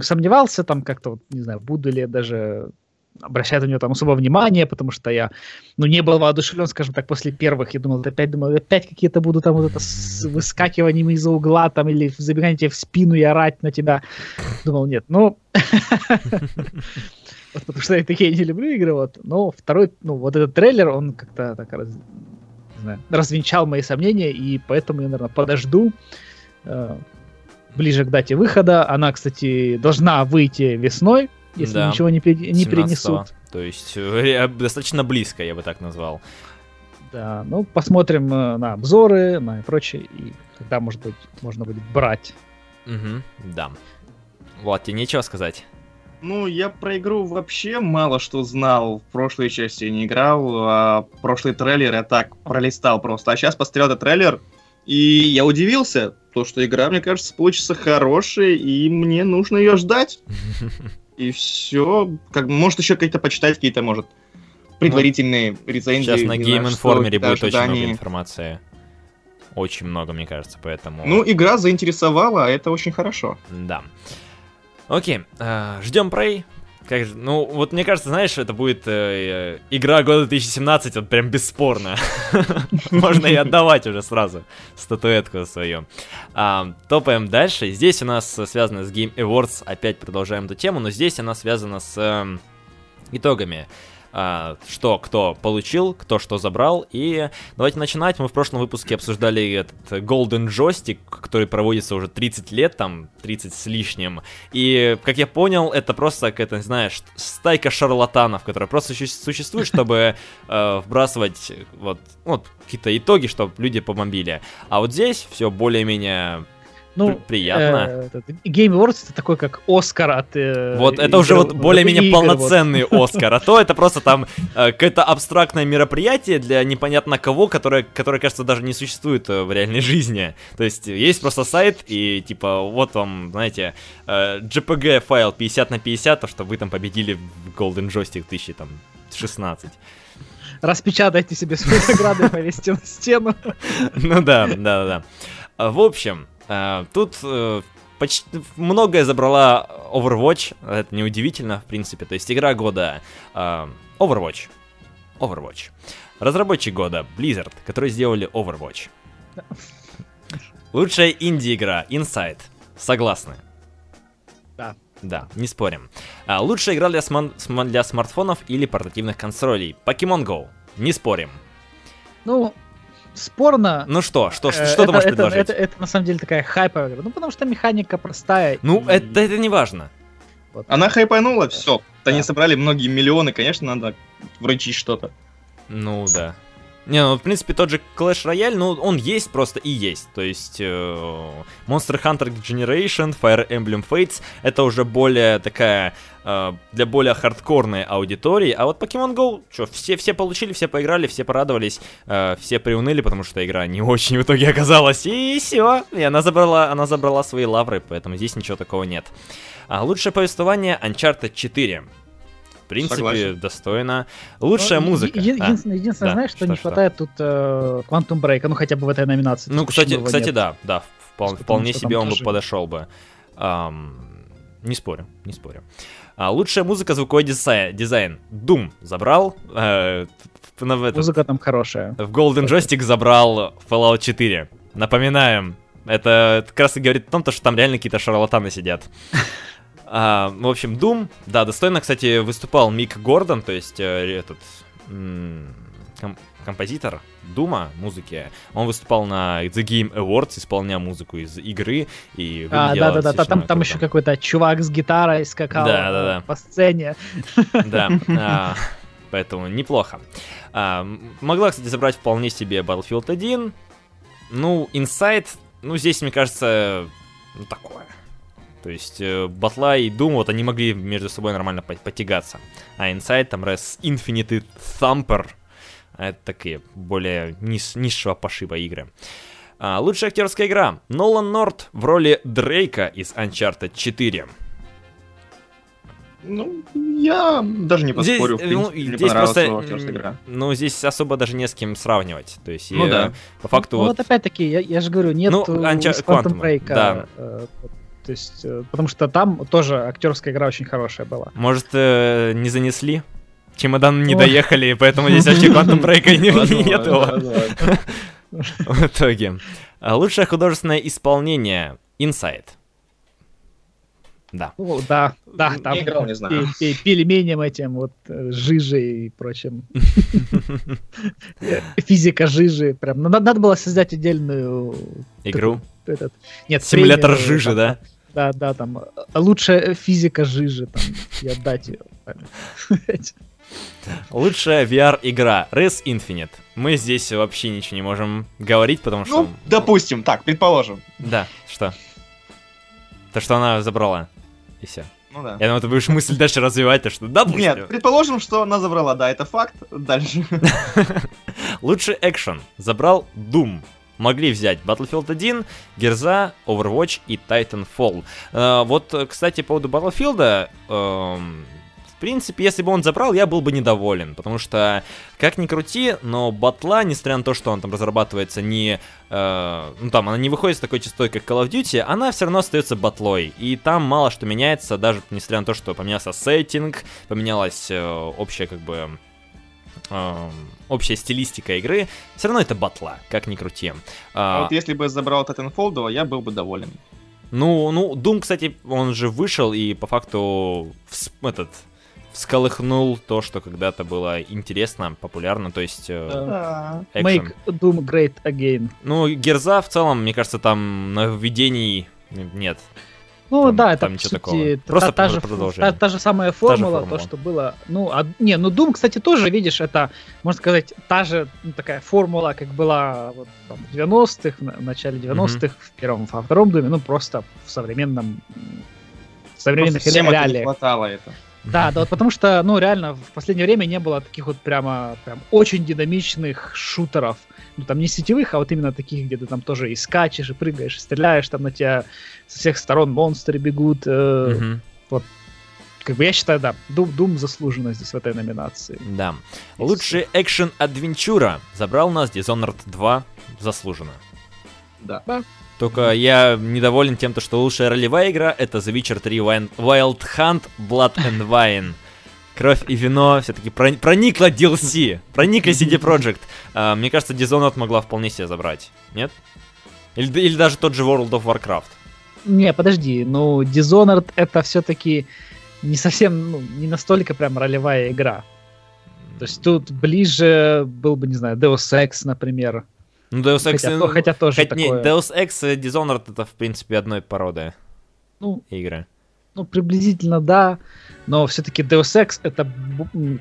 сомневался там как-то, вот, не знаю, буду ли я даже обращать на него там особо внимание, потому что я, ну, не был воодушевлен, скажем так, после первых. Я думал, опять думал, опять какие-то будут там вот это с выскакиваниями из-за угла там или забегание тебе в спину и орать на тебя. Думал, нет, ну... Потому что я такие не люблю игры, вот. Но второй, ну, вот этот трейлер, он как-то так раз, не знаю, развенчал мои сомнения, и поэтому я, наверное, подожду э, ближе к дате выхода. Она, кстати, должна выйти весной, если да. ничего не, не принесут.
То есть э, достаточно близко, я бы так назвал.
Да, ну посмотрим э, на обзоры, на прочее, и тогда, может быть, можно будет брать.
Угу, да. Вот, тебе нечего сказать.
Ну, я про игру вообще мало что знал. В прошлой части не играл, а прошлый трейлер я так пролистал просто. А сейчас посмотрел этот трейлер, и я удивился, то, что игра, мне кажется, получится хорошая, и мне нужно ее ждать. И все. Как, может, еще какие-то почитать, какие-то, может, предварительные ну, рецензии.
Сейчас на Game Informer будет очень много информации. Очень много, мне кажется, поэтому...
Ну, игра заинтересовала, а это очень хорошо.
Да. Окей, э, ждем Prey. Как же, ну, вот мне кажется, знаешь, это будет э, э игра года 2017, вот прям бесспорно. Можно и отдавать уже сразу статуэтку свою. А, топаем дальше. Здесь у нас связано с Game Awards, опять продолжаем эту тему, но здесь она связана с э, итогами что кто получил, кто что забрал. И давайте начинать. Мы в прошлом выпуске обсуждали этот Golden Joystick, который проводится уже 30 лет, там 30 с лишним. И, как я понял, это просто какая-то, знаешь, стайка шарлатанов, которая просто существует, чтобы э, вбрасывать вот, вот какие-то итоги, чтобы люди побомбили. А вот здесь все более-менее ну, приятно.
Э, Game Awards это такой как Оскар от... Э,
вот это уже вот более-менее полноценный вот. Оскар, а то это просто там э, какое-то абстрактное мероприятие для непонятно кого, которое, которое, кажется, даже не существует э, в реальной жизни. То есть есть просто сайт и типа вот вам, знаете, э, JPG файл 50 на 50, то что вы там победили в Golden Joystick 2016
распечатайте себе свои награды и повесьте на стену.
Ну да, да, да. В общем, тут э, почти многое забрала Overwatch, это неудивительно, в принципе. То есть игра года э, Overwatch. Overwatch. Разработчик года Blizzard, которые сделали Overwatch. Лучшая инди-игра Inside. Согласны?
Да.
Да, не спорим. А, лучшая игра для, см- для смартфонов или портативных консолей. Pokemon Go. Не спорим.
Ну, спорно.
Ну что, что, что, что ты можешь
это,
предложить?
Это, это, это на самом деле такая хайповая игра. Ну, потому что механика простая.
Ну, и... это, это не важно.
Вот. Она хайпанула, все. Да. Они собрали многие миллионы, конечно, надо вручить что-то.
Ну да. Не, ну, в принципе, тот же Clash Royale, ну, он есть просто и есть. То есть, э, Monster Hunter Generation, Fire Emblem Fates, это уже более такая, э, для более хардкорной аудитории. А вот Pokemon Go, что, все, все получили, все поиграли, все порадовались, э, все приуныли, потому что игра не очень в итоге оказалась. И все, и она забрала, она забрала свои лавры, поэтому здесь ничего такого нет. А лучшее повествование Uncharted 4 принципе, Согласен. достойно. Лучшая ну, музыка.
Е- единственное, а, единственное да, знаешь, что, что не что? хватает тут э, Quantum Break, ну хотя бы в этой номинации.
Ну, кстати, кстати, нет. да, да, впол- вполне себе он бы подошел бы. Um, не спорю, не спорю. А, лучшая музыка, звуковой дизайн. дизайн. Doom забрал. Э,
в, в, Музыка там хорошая.
В Golden Joystick забрал Fallout 4. Напоминаем, это как раз и говорит о том, что там реально какие-то шарлатаны сидят. А, в общем, Doom, да, достойно, кстати, выступал Мик Гордон, то есть э, этот ком- композитор Дума музыки. Он выступал на The Game Awards, исполняя музыку из игры и
А, да, да, да, там, там еще какой-то чувак с гитарой скакал да, да, да. по сцене.
Да, а, поэтому неплохо. А, могла, кстати, забрать вполне себе Battlefield 1. Ну, Inside, ну, здесь, мне кажется, ну, такое. То есть э, Батла и Doom, вот они могли между собой нормально потягаться. А Inside, там раз Infinity Thumper, это такие более низ, низшего пошиба игры. А, лучшая актерская игра. Нолан Норт в роли Дрейка из Uncharted 4.
Ну, я даже не поспорю, здесь, в ну, принципе, ну, здесь просто, игра.
Ну, здесь особо даже не с кем сравнивать. То есть, ну, я, да. по факту...
Ну, вот, вот опять-таки, я, я же говорю, нет ну, Uncha- Quantum Break. Да. Э, то есть, э, потому что там тоже актерская игра очень хорошая была.
Может, э, не занесли? Чемодан не доехали, поэтому здесь вообще Quantum Break нет В итоге. А лучшее художественное исполнение Inside. Да.
Ну, да, да, там не играл, не знаю. пельменем этим, вот, э, жижей и прочим. Физика жижи. Прям. Надо, надо было создать отдельную...
Игру?
Этот, нет,
Симулятор жижи, да?
Да, да, там э, лучшая физика жижи, там, и отдать ее.
Лучшая VR-игра Res Infinite. Мы здесь вообще ничего не можем говорить, потому что... Ну,
допустим, так, предположим.
Да, что? То, что она забрала и все.
Ну да.
Я думаю, ты будешь мысль дальше развивать, то что да,
Нет, предположим, что она забрала, да, это факт. Дальше.
Лучший экшен забрал Doom. Могли взять Battlefield 1, Герза, Overwatch и Titanfall. Uh, вот, кстати, по поводу Battlefield, uh, в принципе, если бы он забрал, я был бы недоволен, потому что, как ни крути, но батла, несмотря на то, что он там разрабатывается не... Э, ну там, она не выходит с такой частотой, как Call of Duty, она все равно остается батлой, и там мало что меняется, даже несмотря на то, что поменялся сеттинг, поменялась э, общая, как бы... Uh, общая стилистика игры, все равно это батла, как ни крути. Uh,
а вот если бы забрал Titanfall, я был бы доволен.
Ну, ну, Doom, кстати, он же вышел и по факту этот всколыхнул то, что когда-то было интересно, популярно, то есть...
Э, Make Doom Great Again.
Ну, Герза в целом, мне кажется, там нововведений нет.
Ну там, да, это там по сути, такого. Просто та, та, же, та, та же самая формула, же формула, то, что было. Ну, а, не, ну Doom, кстати, тоже, видишь, это, можно сказать, та же ну, такая формула, как была вот, там, в 90-х, в начале 90-х, mm-hmm. в первом, во втором Думе, ну, просто в современном
в современных реалиях. Не хватало это.
Да, да, вот потому что, ну, реально, в последнее время не было таких вот прямо, прям очень динамичных шутеров. Ну, там не сетевых, а вот именно таких, где ты там тоже и скачешь, и прыгаешь, и стреляешь, там на тебя со всех сторон монстры бегут. Э, угу. Вот как бы я считаю, да, Doom, Doom заслуженно здесь в этой номинации.
Да. Лучший экшен адвенчура забрал у нас Dishonored 2 заслуженно.
Да. да.
Только я недоволен тем, что лучшая ролевая игра это The Witcher 3 Wild Hunt Blood and Wine. Кровь и вино все-таки проникло DLC, проникли CD Projekt. А, мне кажется, Dishonored могла вполне себе забрать, нет? Или, или даже тот же World of Warcraft.
Не, подожди, ну Dishonored это все-таки не совсем, ну, не настолько прям ролевая игра. То есть тут ближе был бы, не знаю, Deus Ex, например.
Ну, Deus Ex...
Хотя, ну, хотя тоже хоть, такое...
Не, Deus Ex и Dishonored это, в принципе, одной породы ну, игры.
Ну, приблизительно, да. Но все-таки Deus Ex это,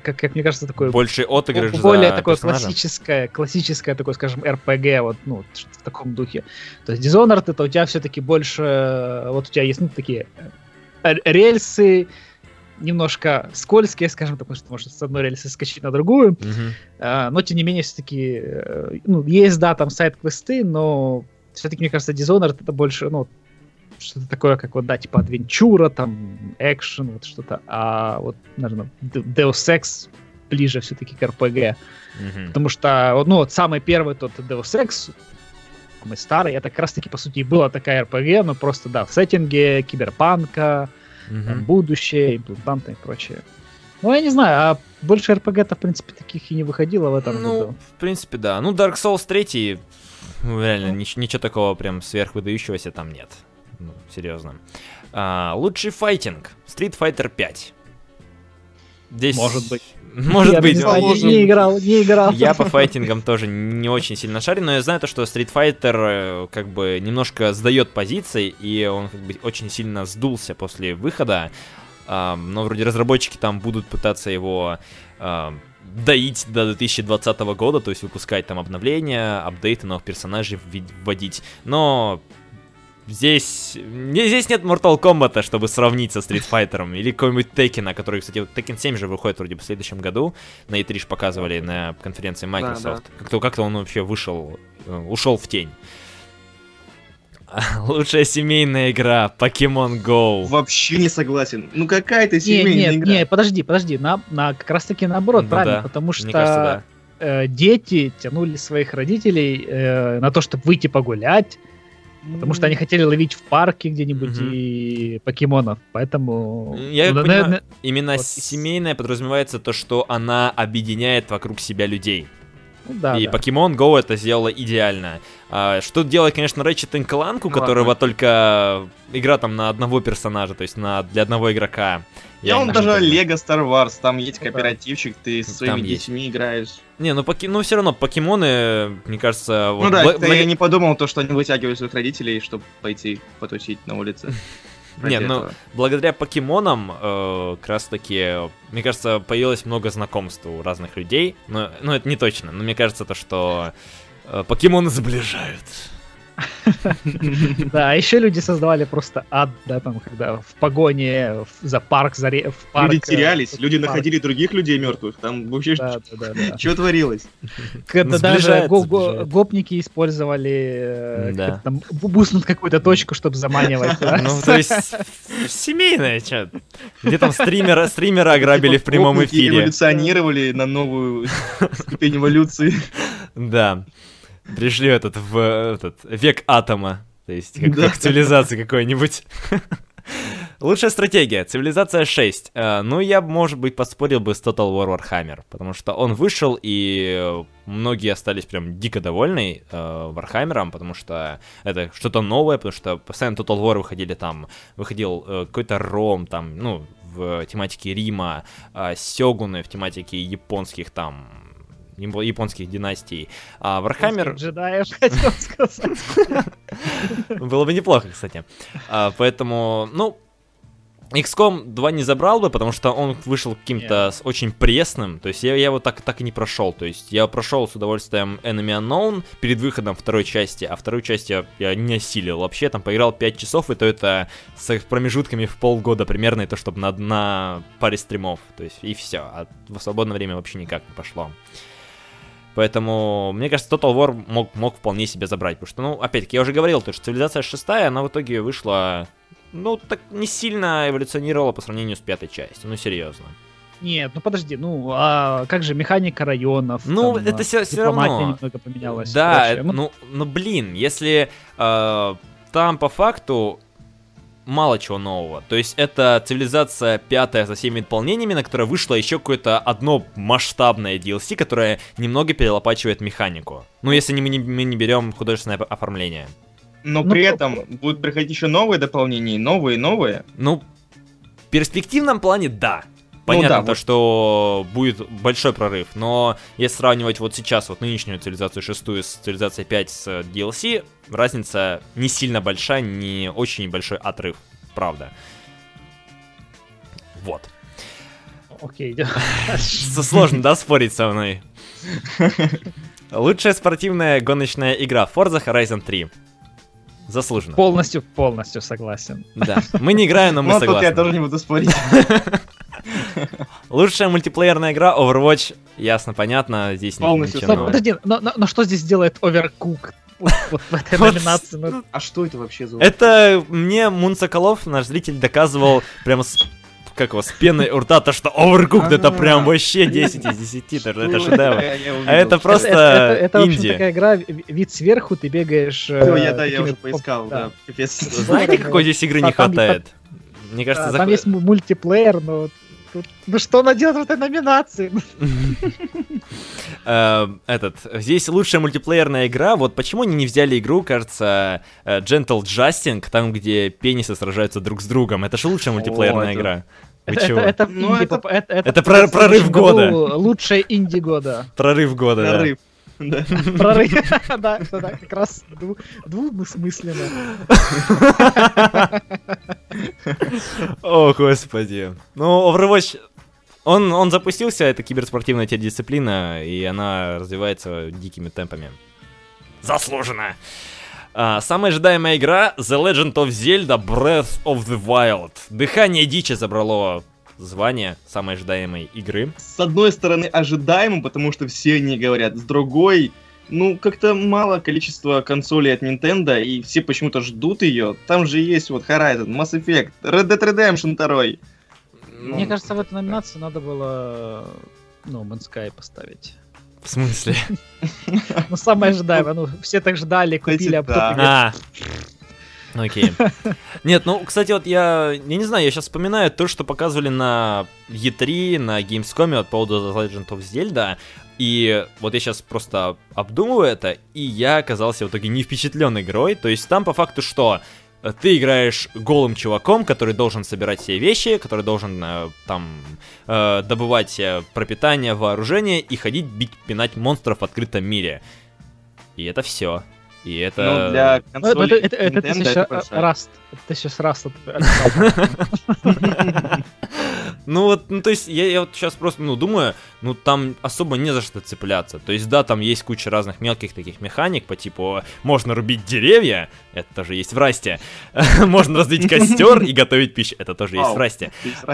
как, как мне кажется, такое...
Больше отыгрыш
Более такое персонажа. классическое, классическое такое, скажем, RPG, вот, ну, в таком духе. То есть Dishonored это у тебя все-таки больше... Вот у тебя есть, ну, такие э, рельсы, немножко скользкие, скажем так, потому что может с одной рельсы скачать на другую. А, но, тем не менее, все-таки, э, ну, есть, да, там сайт-квесты, но все-таки, мне кажется, Dishonored это больше, ну, что-то такое, как вот, да, типа адвенчура, там, экшен, вот что-то. А вот, наверное, Deus Ex ближе все-таки к RPG. Uh-huh. Потому что, ну, вот самый первый тот Deus Ex, самый старый, это как раз-таки, по сути, была такая RPG, но просто, да, в сеттинге киберпанка, угу. там, будущее, имплантанты и прочее. Ну, я не знаю, а больше RPG-то, в принципе, таких и не выходило в этом
ну,
году.
в принципе, да. Ну, Dark Souls 3, ну, реально, ну. ничего, ничего такого прям сверхвыдающегося там нет. Ну, серьезно. А, лучший файтинг. Street Fighter 5.
Здесь... Может быть.
Может я быть. Не,
знаю, не играл, не играл.
Я по файтингам тоже не очень сильно шарю, но я знаю то, что Street Fighter э, как бы немножко сдает позиции, и он как бы очень сильно сдулся после выхода. Но вроде разработчики там будут пытаться его доить до 2020 года, то есть выпускать там обновления, апдейты новых персонажей вводить. Но Здесь, здесь нет Mortal Kombat, чтобы сравнить со Street Fighter или какой-нибудь Tekken, который, кстати, Tekken 7 же выходит вроде бы в следующем году. На E3 показывали на конференции Microsoft. Да, да. Как-то, как-то он вообще вышел, э, ушел в тень. Лучшая семейная игра Pokemon Go.
Вообще не согласен. Ну какая это семейная
не, нет,
игра?
Не, подожди, подожди, на, на, как раз таки наоборот,
Ну
правильно,
да,
потому что
Мне кажется, да.
э, дети тянули своих родителей э, на то, чтобы выйти погулять, потому что они хотели ловить в парке где-нибудь
Мгм.
и покемонов, поэтому...
Я
ну,
понимаю,
наверное,
Именно
Вот.
семейная подразумевается то, что она объединяет вокруг себя людей.
ну да,
и
да.
Pokemon Go это сделала идеально. А, что делает, конечно, Ratchet Clank, у
Ну
которого
ладно.
только игра там на одного персонажа, то есть на, для одного игрока.
Я он
не
даже. Лего Star Wars, там есть кооперативчик, ты с своими
Там есть.
детьми играешь.
Не, ну, поки... ну все равно покемоны, мне кажется...
ну
вот
да,
бла-
это
бла-
я не подумал то, что они вытягивают своих родителей, чтобы пойти потусить на улице. Ради
Не, ну, благодаря покемонам, э, как раз таки, мне кажется, появилось много знакомств у разных людей. Но, ну, это не точно, но мне кажется, то, что э, покемоны сближают.
Да, а еще люди создавали просто ад, да, там, когда в погоне за парк, за в парк...
Люди
э,
терялись, люди находили других людей мертвых. Там вообще что творилось?
Когда даже гопники использовали э,
Да.
как-то там бу- буснуть какую-то точку, чтобы заманивать. да.
Ну, то есть, семейное, чё. Где там стримера, стримера ограбили в прямом эфире.
эволюционировали на новую ступень эволюции.
Да. Пришли этот в этот век атома. То есть, как,
Да.
как цивилизация какой-нибудь. Лучшая стратегия. Цивилизация 6. Э, ну, я, может быть, поспорил бы с Total War Warhammer. Потому что он вышел, и э, многие остались прям дико довольны э, Warhammer'ом, потому что это что-то новое, потому что постоянно Total War выходили там, выходил э, какой-то Ром, там, ну, в тематике Рима, э, Сёгуны в тематике японских там японских династий. А Warhammer...
Джедаев, хотел сказать.
Было бы неплохо, кстати. А, поэтому, ну, XCOM 2 не забрал бы, потому что он вышел каким-то с- очень пресным. То есть я, я его так, так и не прошел. То есть я прошел с удовольствием Enemy Unknown перед выходом второй части, а вторую часть я, я не осилил. Вообще там поиграл 5 часов, и то это с промежутками в полгода примерно, и то чтобы на, на паре стримов. То есть и все. А в свободное время вообще никак не пошло. Поэтому, мне кажется, Total War мог, мог вполне себе забрать. Потому что, ну, опять-таки, я уже говорил, то, что цивилизация шестая, она в итоге вышла, ну, так не сильно эволюционировала по сравнению с пятой частью. Ну, серьезно.
Нет, ну подожди, ну а как же механика районов?
Ну,
там,
это всё
дипломатия
равно.
немного поменялась.
Да,
Ну,
ну, ну, блин, если э, там по факту мало чего нового. То есть это цивилизация пятая со всеми дополнениями, на которой вышло еще какое-то одно масштабное DLC, которое немного перелопачивает механику. Ну, если не, мы, не, мы не берем художественное оформление.
Но
Ну,
при
то-
этом будут приходить еще новые дополнения, новые, и новые.
Ну, в перспективном плане да. Понятно,
да,
то,
вот.
что будет большой прорыв, но если сравнивать вот сейчас вот нынешнюю цивилизацию шестую с цивилизацией 5 с DLC, разница не сильно большая, не очень большой отрыв, правда. Вот.
Окей.
С- Сложно, да, спорить со мной? Лучшая спортивная гоночная игра Forza Horizon 3. Заслуженно.
Полностью, полностью согласен.
Да. Мы не играем, но мы
Ну, тут
согласны.
я тоже не буду спорить.
Лучшая мультиплеерная игра Overwatch. Ясно, понятно. Здесь
Полностью
ничего
подожди, но, но- но что здесь делает Overcooked? Вот, вот в этой
Вот.
номинации. ну,
А что это вообще за...
Это мне Мун Соколов, наш зритель, доказывал прямо с как его, с пеной у рта, то, что Overcooked это прям вообще 10 из 10, это, это шедевр. А это просто
это, в общем, такая игра, ви- вид сверху, ты бегаешь... Э,
я, да, я уже поискал, да.
Знаете, какой здесь игры не хватает? Мне кажется,
там есть му- мультиплеер, но... тут- Ну что она делает в этой номинации?
Э, этот, здесь лучшая мультиплеерная игра. Вот почему они не взяли игру, кажется, э, Gentle Justing, там, где пенисы сражаются друг с другом. Это же лучшая мультиплеерная игра.
Это,
Ну,
инди-
прорыв года.
Лучшее инди года.
Прорыв года, да.
Прорыв. Да.
Прорыв. Да, да, да, как раз дву- двусмысленно.
О, господи. Ну, Overwatch... Он, он запустился, это киберспортивная дисциплина, и она развивается дикими темпами. Заслуженно! А, самая ожидаемая игра The Legend of Zelda Breath of the Wild. Дыхание дичи забрало звание самой ожидаемой игры.
С одной стороны, ожидаемо, потому что все не говорят. С другой, Ну, как-то мало количество консолей от Nintendo, и все почему-то ждут ее. Там же есть вот Horizon, Mass Effect, Red Dead Redemption 2.
Мне ну, кажется, в эту номинацию надо было ну, Man's Sky поставить.
В смысле?
Ну, самое ожидаемое. Ну, все так ждали, купили, а потом...
А, Окей. Нет, ну, кстати, вот я, я не знаю, я сейчас вспоминаю то, что показывали на E3, на Gamescom от поводу The Legend of Zelda, и вот я сейчас просто обдумываю это, и я оказался в итоге не впечатлен игрой, то есть там по факту что? ты играешь голым чуваком, который должен собирать все вещи, который должен э, там э, добывать э, пропитание, вооружение и ходить бить, пинать монстров в открытом мире. И это все. И это...
Ну, для консоли
это, это, это, это, сейчас Раст. Это сейчас Раст.
Ну вот, ну то есть я, я вот сейчас просто, ну думаю, ну там особо не за что цепляться. То есть да, там есть куча разных мелких таких механик по типу можно рубить деревья, это тоже есть в Расте. можно развить костер и готовить пищу, это тоже есть в Расте.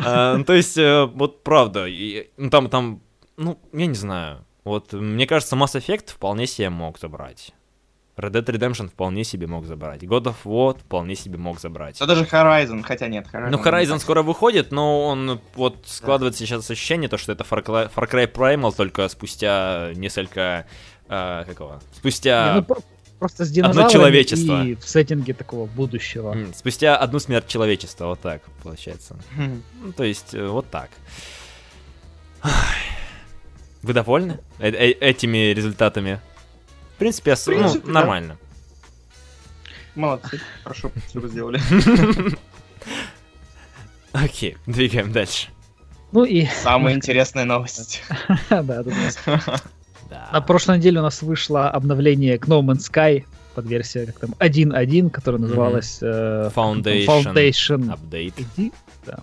А, ну, то есть э, вот правда, ну там, там, ну я не знаю. Вот, мне кажется, Mass Effect вполне себе мог забрать. Red Dead Redemption вполне себе мог забрать. God of War вполне себе мог забрать.
Да даже Horizon, хотя нет,
Horizon. Ну, Horizon скоро выходит, но он вот складывается да. сейчас ощущение, то, что это Far Cry, Far Cry Primal только спустя несколько... Э, какого? Спустя... Не, ну,
просто с одно человечество. и в сеттинге такого будущего.
Спустя одну смерть человечества, вот так получается. Ну, то есть, э, вот так. Вы довольны э -э этими результатами? В принципе, в принципе ну, да. нормально.
Молодцы, хорошо, вы сделали.
Окей, двигаем дальше.
Ну и...
Самая интересная новость.
Да, да. На прошлой неделе у нас вышло обновление к No Man's Sky под версией как там 1.1, которая называлась
э, Foundation,
Foundation
Update.
Да.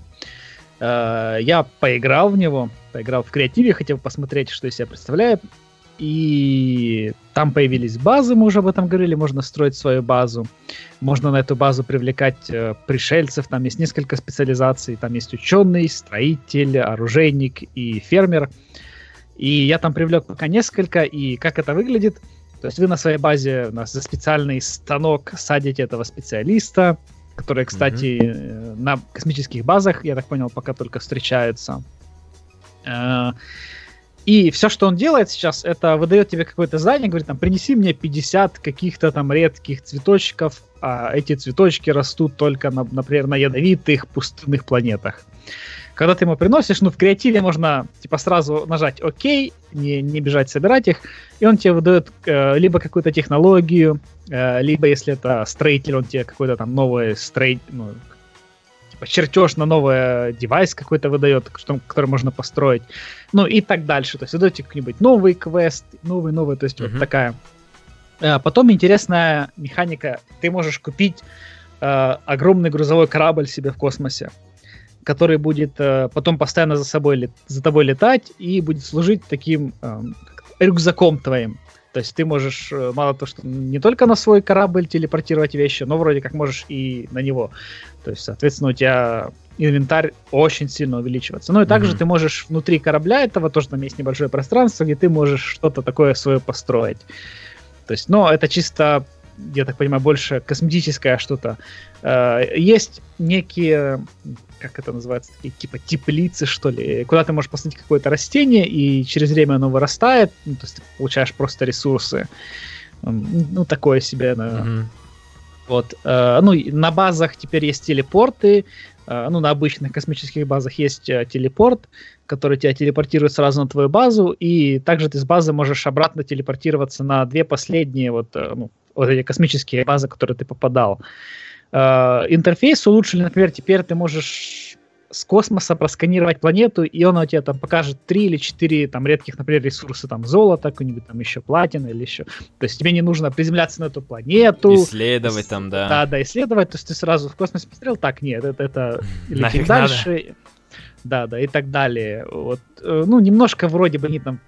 Э, я поиграл в него, поиграл в креативе, хотел посмотреть, что из себя представляет. И там появились базы, мы уже об этом говорили, можно строить свою базу. Можно на эту базу привлекать э, пришельцев, там есть несколько специализаций, там есть ученый, строитель, оружейник и фермер. И я там привлек пока несколько, и как это выглядит? То есть вы на своей базе у нас за специальный станок садите этого специалиста, которые, кстати, mm-hmm. на космических базах, я так понял, пока только встречаются. Э, и все, что он делает сейчас, это выдает тебе какое-то задание, говорит, там, принеси мне 50 каких-то там редких цветочков, а эти цветочки растут только, на, например, на ядовитых пустынных планетах. Когда ты ему приносишь, ну, в креативе можно, типа, сразу нажать ОК, не, не бежать собирать их, и он тебе выдает э, либо какую-то технологию, э, либо, если это строитель, он тебе какой-то там новый стрей... Ну, типа, чертеж на новый девайс какой-то выдает, что, который можно построить, ну и так дальше. То есть выдаете какой-нибудь новый квест, новый, новый, то есть uh-huh. вот такая. А потом интересная механика. Ты можешь купить э, огромный грузовой корабль себе в космосе, который будет э, потом постоянно за собой за тобой летать и будет служить таким э, рюкзаком твоим. То есть ты можешь э, мало то, что не только на свой корабль телепортировать вещи, но вроде как можешь и на него. То есть, соответственно, у тебя инвентарь очень сильно увеличивается. Ну и также mm-hmm. ты можешь внутри корабля этого, тоже там есть небольшое пространство, где ты можешь что-то такое свое построить. То есть, но это чисто, я так понимаю, больше косметическое что-то. Э, есть некие как это называется, такие типа теплицы, что ли, куда ты можешь посадить какое-то растение, и через время оно вырастает, ну, то есть ты получаешь просто ресурсы. Ну, такое себе, наверное. Mm-hmm. Вот. Э, ну, на базах теперь есть телепорты, э, ну, на обычных космических базах есть телепорт, который тебя телепортирует сразу на твою базу, и также ты с базы можешь обратно телепортироваться на две последние вот, ну, вот эти космические базы, которые ты попадал. Э, интерфейс улучшили, например, теперь ты можешь с космоса просканировать планету, и он у тебя там покажет три или четыре там редких, например, ресурса, там золото, какой-нибудь там еще платина или еще. То есть тебе не нужно приземляться на эту планету.
Исследовать там, да.
Да, да, исследовать. То есть ты сразу в космосе посмотрел, так, нет, это, это летим дальше. Надо. Да, да, и так далее. Вот, э, ну, немножко вроде бы они там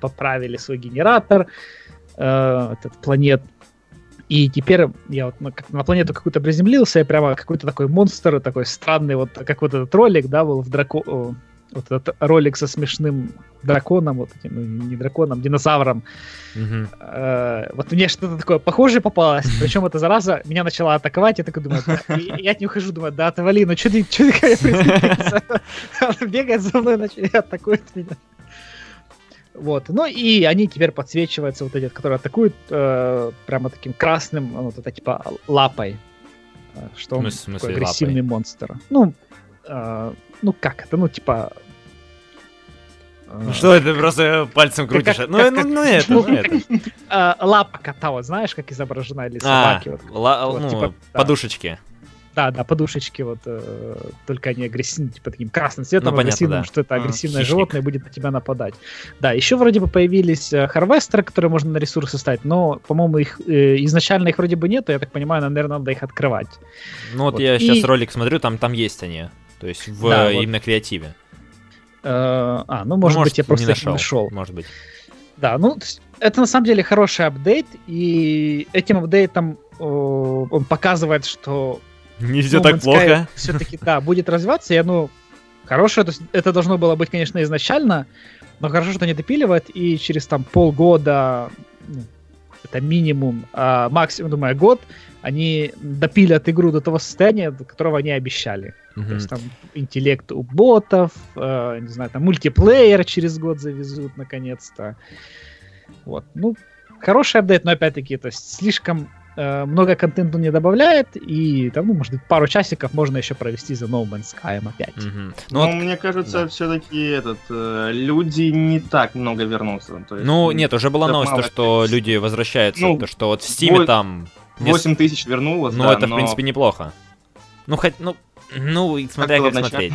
поправили свой генератор, э, этот планет, и теперь я вот на, на планету какую-то приземлился, и прямо какой-то такой монстр, такой странный, вот как вот этот ролик, да, был в драко... вот этот ролик со смешным драконом, вот этим, ну, не драконом, динозавром. Э, вот мне что-то такое похожее попалось, причем эта зараза меня начала атаковать, я такой думаю, я от нее хожу, думаю, да отвали, ну что ты, что ты ко мне прицепился?» Она бегает за мной атакует меня. Вот, ну и они теперь подсвечиваются, вот эти, которые атакуют, э, прямо таким красным, ну, вот это типа лапой, Э, что он
В смысле
такой
лапой?
агрессивный монстр. Ну, э, ну как это, ну типа... э,
Ну что это, просто пальцем крутишь?
как-
Ну,
как-
ну, ну это,
ну,
ну это.
лапа кота, вот знаешь, как изображена, или
А,
собаки. вот.
ла-
вот,
ну,
типа,
подушечки.
Да, да, подушечки вот, э, только они агрессивные, типа таким красным цветом,
Ну, понятно,
агрессивным,
да.
что это агрессивное
хищник.
животное будет на тебя нападать. Да, еще вроде бы появились э, харвестеры, которые можно на ресурсы ставить, но, по-моему, их э, изначально их вроде бы нету, я так понимаю, наверное, надо их открывать.
Ну вот
Вот.
я
И-
сейчас ролик смотрю, там, там есть они. То есть в
Да,
э,
вот.
именно креативе.
Э, а, ну, может
Ну,
быть, я просто
не
их
нашел.
нашел.
Может быть.
Да, ну, это на самом деле хороший апдейт, и этим апдейтом он показывает, что
Не все так плохо.
Все-таки, да, будет развиваться, и оно хорошее. То есть это должно было быть, конечно, изначально, но хорошо, что они допиливают, и через там полгода, ну, это минимум, а максимум, думаю, год, они допилят игру до того состояния, до которого они обещали. То
Мгм.
есть там интеллект у ботов, э, не знаю, там мультиплеер через год завезут наконец-то. Вот, ну, хороший апдейт, но опять-таки, то есть слишком много контента не добавляет, и там, ну, может быть, пару часиков можно еще провести за No Man's Sky опять.
Мгм.
Ну,
Ну, вот,
мне кажется,
да.
все-таки этот э, люди не так много вернутся. То есть,
ну, нет, уже была новость, то, что
количество.
люди возвращаются,
Ну,
то, что вот в Стиме
вот
там... нес-
8 тысяч вернулось,
Ну,
да,
это, в
но-
принципе, неплохо. Ну, хоть, ну, ну, смотря как
в начале?
смотреть.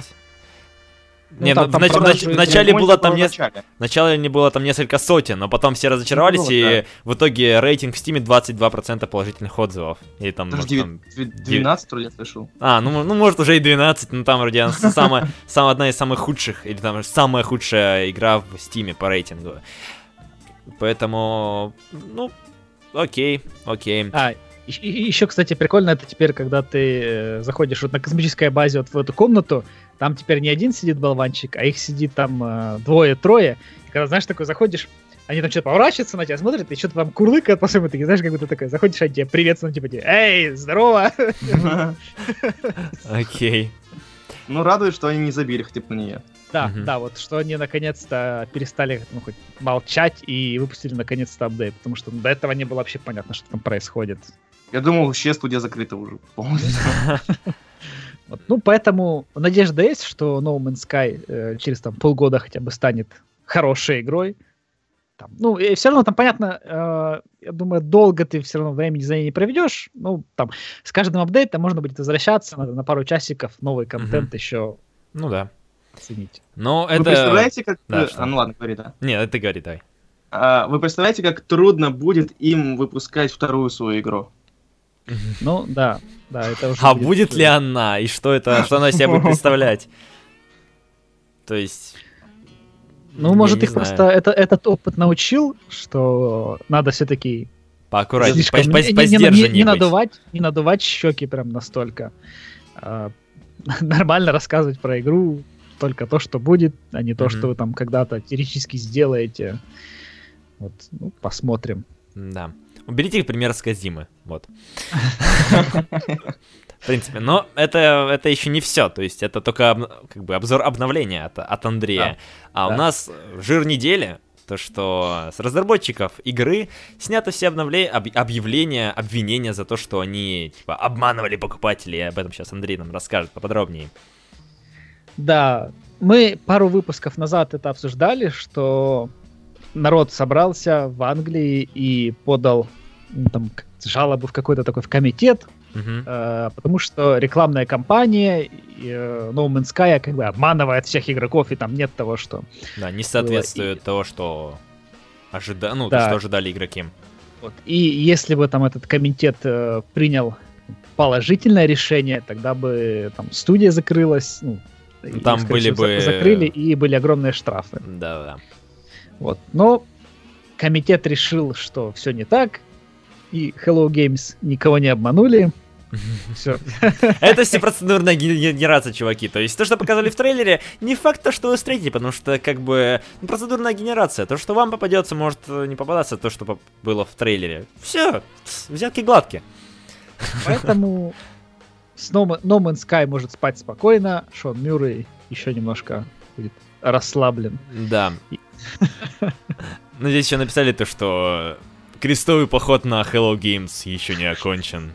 Ну,
Не,
там-
ну,
там
в, нач- нач- было там не...
начале.
Вначале не было там несколько сотен, но потом все разочаровались,
Ну,
и в итоге рейтинг в Стиме 22% положительных отзывов. И там,
Даже
может,
деви-
там-
дви- 12, что ли, я слышал.
А, ну, ну, может, уже и 12, но там вроде самая одна из самых худших, или там самая худшая игра в Стиме по рейтингу. Поэтому, ну, окей, окей.
А, еще, кстати, прикольно это теперь, когда ты э, заходишь вот на космической базе вот в эту комнату, там теперь не один сидит болванчик, а их сидит там э, двое-трое. И когда, знаешь, такой заходишь, они там что-то поворачиваются на тебя, смотрят, и что-то там курлыкают, по своему, такие, знаешь, как будто такой, заходишь, они тебя приветствуют, типа, тебе, эй, здорово!
Окей.
Ну, радует, что они не забили хотя бы на нее.
Да,
Мгм.
да, вот что они наконец-то перестали, ну, хоть молчать и выпустили наконец-то апдейт, потому что до этого не было вообще понятно, что там происходит.
Я думал, вообще студия закрыта уже полностью.
Вот. Ну, поэтому надежда есть, что No Man's Sky э, через там полгода хотя бы станет хорошей игрой. Там, ну, и все равно там, понятно, э, я думаю, долго ты все равно времени за ней не проведешь. Ну, там, с каждым апдейтом можно будет возвращаться, надо на пару часиков новый контент еще
Ну да.
Оценить.
Вы
это...
представляете, как...
Да, что?
А, ну ладно, говори, да.
Нет, ты говори, давай.
А, Вы представляете, как трудно будет им выпускать вторую свою игру?
Ну, да, да, это уже
А будет ли она? И что это, что она себя будет представлять? То есть...
Ну,
я
может, их
знаю.
просто это, этот опыт научил, что надо все-таки
Поаккуратнее,
слишком
по- по-
не, не- не- не надувать, не надувать щеки прям настолько. А, нормально рассказывать про игру только то, что будет, а не то,
Мгм.
что вы там когда-то теоретически сделаете. Вот, ну, посмотрим.
Да. Уберите пример с Казимы, вот. В принципе, но это, это еще не все, то есть это только как бы обзор обновления от, от Андрея. А у
да.
нас жир недели, то что с разработчиков игры снято все обновле... об- объявления, обвинения за то, что они типа обманывали покупателей. Об этом сейчас Андрей нам расскажет поподробнее.
Да, мы пару выпусков назад это обсуждали, что народ собрался в Англии и подал ну, там, жалобу в какой-то такой в комитет,
Мгм.
Э, потому что рекламная кампания э, No Man's Sky как бы обманывает всех игроков, и там нет того, что...
Да, не соответствует того, что ожида... ну,
Да.
что ожидали игроки.
Вот. И если бы там этот комитет э, принял положительное решение, тогда бы там студия закрылась, ну,
Там
скорее
были
всего,
бы-
закрыли и были огромные штрафы.
Да, да.
Вот. Но комитет решил, что все не так, и Hello Games никого не обманули, Все.
Это все процедурная генерация, чуваки. То есть то, что показали в трейлере, не факт то, что вы встретите, потому что как бы ну, процедурная генерация. То, что вам попадется, может не попадаться то, что было в трейлере. Все, взятки гладкие.
Поэтому с no, no Man's Sky может спать спокойно, Шон Мюррей еще немножко будет расслаблен.
Да. Ну, здесь еще написали то, что крестовый поход на Hello Games еще не окончен.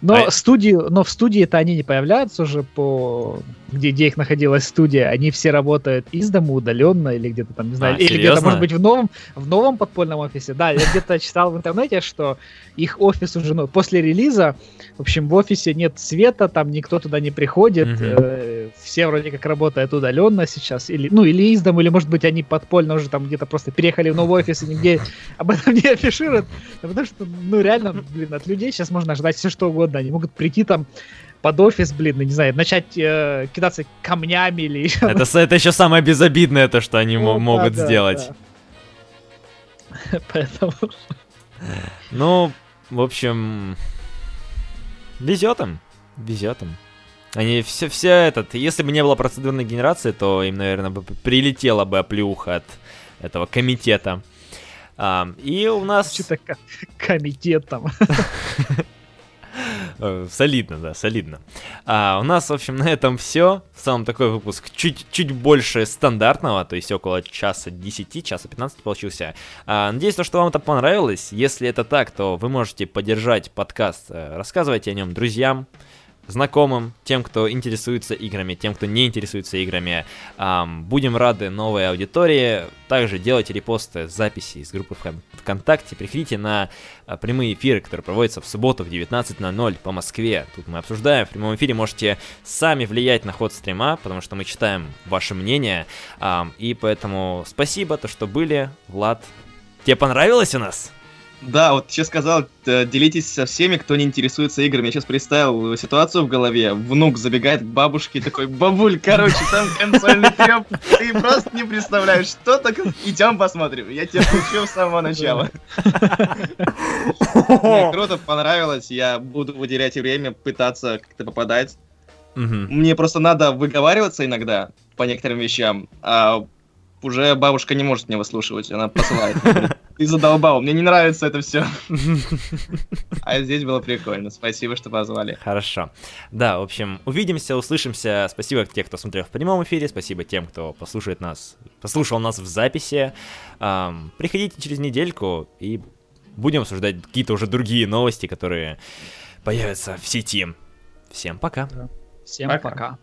Но, а... студии, но в студии-то они не появляются уже по... Где, где их находилась студия. Они все работают из дома удаленно или где-то там, не знаю. А, или где-то, может быть, в новом, в новом подпольном офисе. Да, я где-то читал в интернете, что их офис уже, ну, после релиза, в общем, в офисе нет света, там никто туда не приходит. Mm-hmm. Э, все вроде как работают удаленно сейчас. Или, ну, или из дома, или, может быть, они подпольно уже там где-то просто переехали в новый офис и нигде об этом не афишируют. Потому что, ну, реально, блин, от людей сейчас можно ожидать все что угодно. Они могут прийти там под офис, блин, не знаю, начать э, кидаться камнями или еще.
Это, это еще самое безобидное, то, что они ну, могут да, сделать.
Да. Поэтому.
Ну, в общем, везет им, везет им. Они все, все этот, если бы не было процедурной генерации, то им, наверное, бы прилетела бы оплеуха от этого комитета. А, и у нас...
Что-то комитет там.
Э, солидно, да, солидно. А, у нас, в общем, на этом все. В целом такой выпуск чуть, чуть больше стандартного, то есть около часа 10, часа 15 получился. А, надеюсь, что вам это понравилось. Если это так, то вы можете поддержать подкаст, э, рассказывайте о нем друзьям, знакомым, тем, кто интересуется играми, тем, кто не интересуется играми. Эм, будем рады новой аудитории. Также делайте репосты записи из группы ВКонтакте. Приходите на а, прямые эфиры, которые проводятся в субботу в 19.00 по Москве. Тут мы обсуждаем. В прямом эфире можете сами влиять на ход стрима, потому что мы читаем ваше мнение. Эм, и поэтому спасибо, то, что были. Влад, тебе понравилось у нас?
Да, вот сейчас сказал, э, делитесь со всеми, кто не интересуется играми. Я сейчас представил ситуацию в голове. Внук забегает к бабушке такой, бабуль, короче, там консольный треп. Ты просто не представляешь, что так. Идем посмотрим. Я тебя включил с самого начала. Мне круто, понравилось. Я буду выделять время, пытаться как-то попадать. Мне просто надо выговариваться иногда по некоторым вещам, а уже бабушка не может меня выслушивать, она посылает. Ты задолбал, мне не нравится это все. А здесь было прикольно. Спасибо, что позвали.
Хорошо. Да, в общем, увидимся, услышимся. Спасибо тем, кто смотрел в прямом эфире. Спасибо тем, кто послушает нас, послушал нас в записи. Приходите через недельку и будем обсуждать какие-то уже другие новости, которые появятся в сети. Всем пока.
Всем пока. пока.